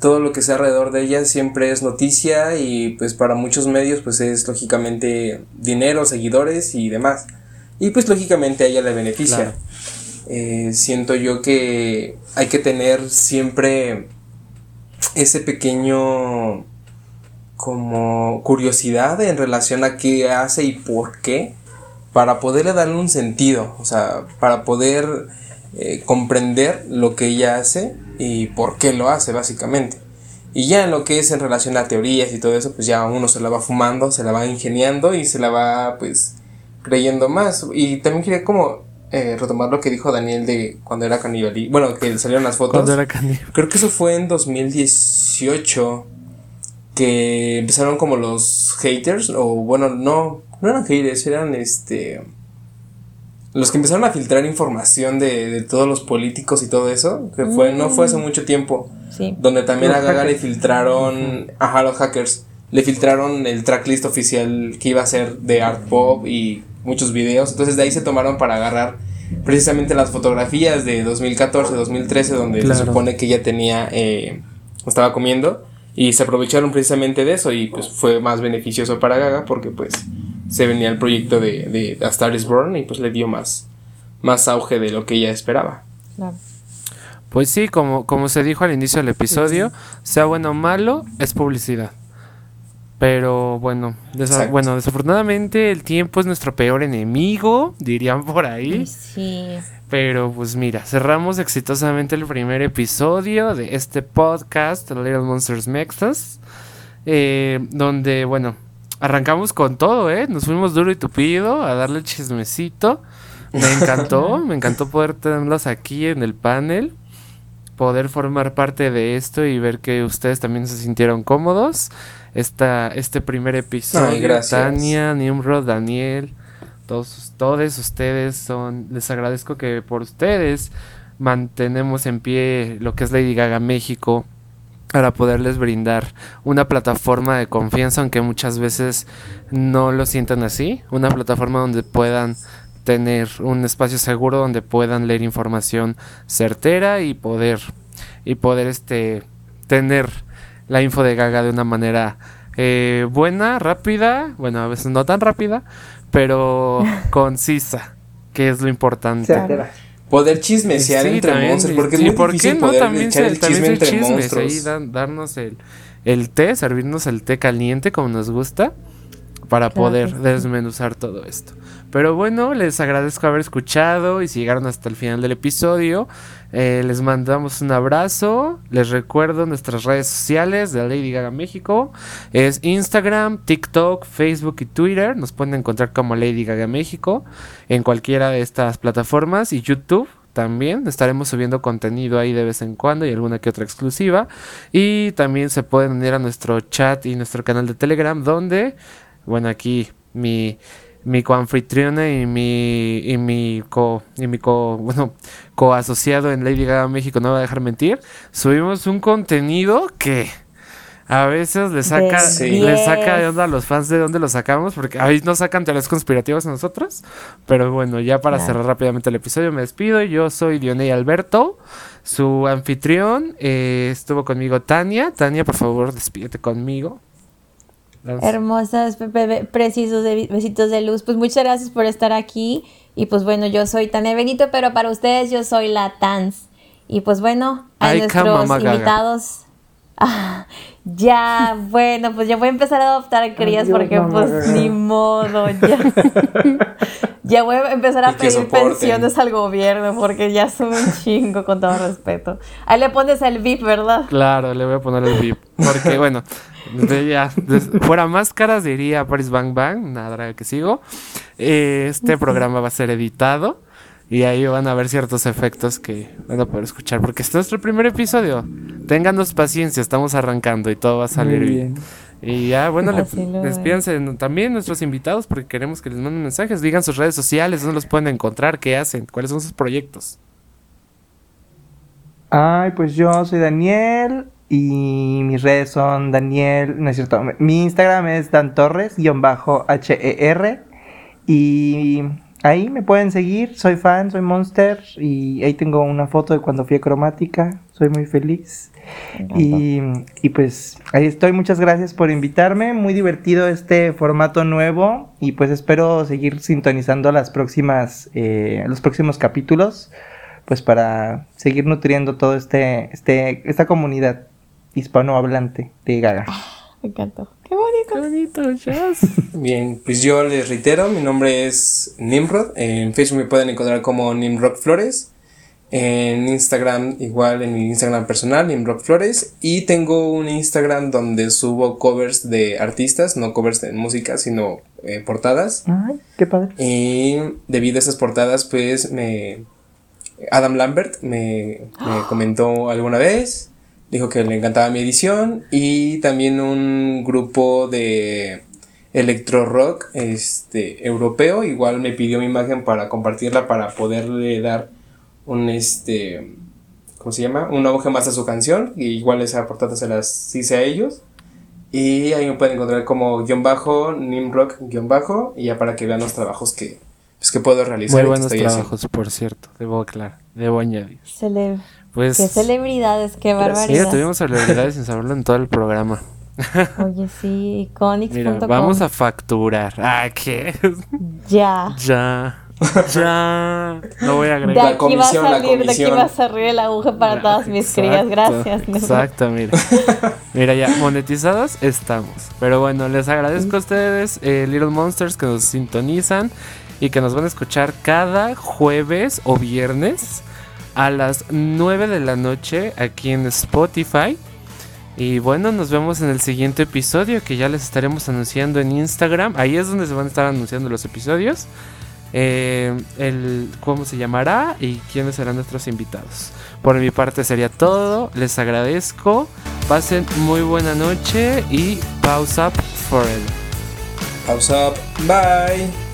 Todo lo que sea alrededor de ella siempre es noticia y pues para muchos medios pues es lógicamente dinero, seguidores y demás. Y pues lógicamente a ella le beneficia. Eh, siento yo que hay que tener siempre ese pequeño como curiosidad en relación a qué hace y por qué para poderle darle un sentido, o sea, para poder eh, comprender lo que ella hace y por qué lo hace básicamente. Y ya en lo que es en relación a teorías y todo eso, pues ya uno se la va fumando, se la va ingeniando y se la va pues creyendo más. Y también quería como eh, retomar lo que dijo Daniel de cuando era caníbal. Bueno, que salieron las fotos. Cuando era Creo que eso fue en 2018 que empezaron como los haters, o bueno, no, no eran haters, eran este... Los que empezaron a filtrar información de, todos los políticos y todo eso, que fue, no fue hace mm. mucho tiempo, donde también a Gaga le filtraron, ajá, los hackers, le filtraron el tracklist oficial que iba a ser de art pop y muchos videos. Entonces de ahí se tomaron para agarrar precisamente las fotografías de 2014, 2013, donde se supone que ella tenía, eh, estaba comiendo. Y se aprovecharon precisamente de eso y pues fue más beneficioso para Gaga porque pues se venía el proyecto de, de A Star is Born y pues le dio más, más auge de lo que ella esperaba. Pues sí, como, como se dijo al inicio del episodio, sea bueno o malo, es publicidad. Pero bueno, bueno, desafortunadamente el tiempo es nuestro peor enemigo, dirían por ahí. Sí. Pero pues mira, cerramos exitosamente el primer episodio de este podcast, Little Monsters Mexas, eh, donde, bueno, arrancamos con todo, ¿eh? Nos fuimos duro y tupido a darle chismecito. Me encantó, *laughs* me encantó poder tenerlos aquí en el panel, poder formar parte de esto y ver que ustedes también se sintieron cómodos esta, este primer episodio. Tania, Nimrod, Daniel, todos, todos ustedes son, les agradezco que por ustedes mantenemos en pie lo que es Lady Gaga México para poderles brindar una plataforma de confianza, aunque muchas veces no lo sientan así, una plataforma donde puedan tener un espacio seguro donde puedan leer información certera y poder y poder este tener la info de Gaga de una manera eh, buena, rápida, bueno, a veces no tan rápida, pero *laughs* concisa, que es lo importante. Poder chismesear entre monstruos, porque es muy ¿por qué no? también echar el chisme entre monstruos. Ahí, darnos el, el té, servirnos el té caliente como nos gusta, para poder desmenuzar todo esto. Pero bueno, les agradezco haber escuchado y si llegaron hasta el final del episodio. Eh, les mandamos un abrazo. Les recuerdo nuestras redes sociales de Lady Gaga México. Es Instagram, TikTok, Facebook y Twitter. Nos pueden encontrar como Lady Gaga México en cualquiera de estas plataformas y YouTube también. Estaremos subiendo contenido ahí de vez en cuando y alguna que otra exclusiva. Y también se pueden unir a nuestro chat y nuestro canal de Telegram donde, bueno, aquí mi mi coanfitriona y mi y mi co y mi co *laughs* bueno coasociado en Lady Gaga México no va a dejar mentir subimos un contenido que a veces le saca le saca de onda a los fans de dónde lo sacamos porque ahí nos sacan teorías conspirativas a nosotros pero bueno ya para cerrar rápidamente el episodio me despido. Yo soy Dioney Alberto su anfitrión eh, estuvo conmigo Tania. Tania por favor despídete conmigo Hermosas, precisos de besitos de luz. Pues muchas gracias por estar aquí. Y pues bueno, yo soy Tania Benito, pero para ustedes yo soy la Tans. Y pues bueno, a nuestros invitados. *laughs* Ah, ya, bueno, pues ya voy a empezar a adoptar crías porque pues ni modo, ya. *laughs* ya voy a empezar a pedir pensiones al gobierno porque ya son un chingo con todo respeto. Ahí le pones el VIP, ¿verdad? Claro, le voy a poner el VIP. Porque bueno, ya, fuera máscaras diría Paris Bang Bang, nada que sigo. Eh, este programa va a ser editado y ahí van a ver ciertos efectos que van a poder escuchar porque este es nuestro primer episodio. Ténganos paciencia, estamos arrancando y todo va a salir bien. Y ya, bueno, despídense también nuestros invitados porque queremos que les manden mensajes, digan sus redes sociales, dónde los pueden encontrar, qué hacen, cuáles son sus proyectos. Ay, pues yo soy Daniel, y mis redes son Daniel, no es cierto, mi Instagram es Dan Torres, bajo H-E-R. Y ahí me pueden seguir, soy fan, soy monster. Y ahí tengo una foto de cuando fui a cromática, soy muy feliz. Y, y, pues ahí estoy, muchas gracias por invitarme, muy divertido este formato nuevo. Y pues espero seguir sintonizando las próximas, eh, los próximos capítulos. Pues para seguir nutriendo todo este, este, esta comunidad hispanohablante de Gaga. Ah, me encantó. Qué bonito. Qué bonito, jazz. *laughs* Bien, pues yo les reitero, mi nombre es Nimrod. En Facebook me pueden encontrar como Nimrod Flores. En Instagram, igual en mi Instagram personal, Nimrod Flores. Y tengo un Instagram donde subo covers de artistas, no covers de música, sino eh, portadas. Ay, qué padre. Y debido a esas portadas, pues me. Adam Lambert me, me *gasps* comentó alguna vez dijo que le encantaba mi edición y también un grupo de electro rock este europeo. Igual me pidió mi imagen para compartirla para poderle dar un este ¿cómo se llama? un auge más a su canción. Y igual esa portada se las hice a ellos. Y ahí me pueden encontrar como guion bajo nimrock guion bajo. Y ya para que vean los trabajos que pues, que puedo realizar muy buenos trabajos por cierto debo aclarar debo añadir. Se le pues, qué celebridades, qué barbaridad. Sí, tuvimos celebridades sin saberlo en todo el programa. *laughs* Oye, sí, iconics.com. Vamos a facturar. Ah, ¿qué? Ya. Ya. Ya. *laughs* Lo voy a De agregar. aquí va a salir, de aquí va a salir el aguja para todas mis Exacto, crías. Gracias. Exacto, mira. *laughs* Mira, ya monetizados estamos. Pero bueno, les agradezco a ustedes, eh, Little Monsters, que nos sintonizan y que nos van a escuchar cada jueves o viernes a las 9 de la noche aquí en Spotify. Y bueno, nos vemos en el siguiente episodio que ya les estaremos anunciando en Instagram. Ahí es donde se van a estar anunciando los episodios. Eh, el cómo se llamará y quiénes serán nuestros invitados. Por mi parte sería todo. Les agradezco. Pasen muy buena noche y pause up forever. Pause up. Bye.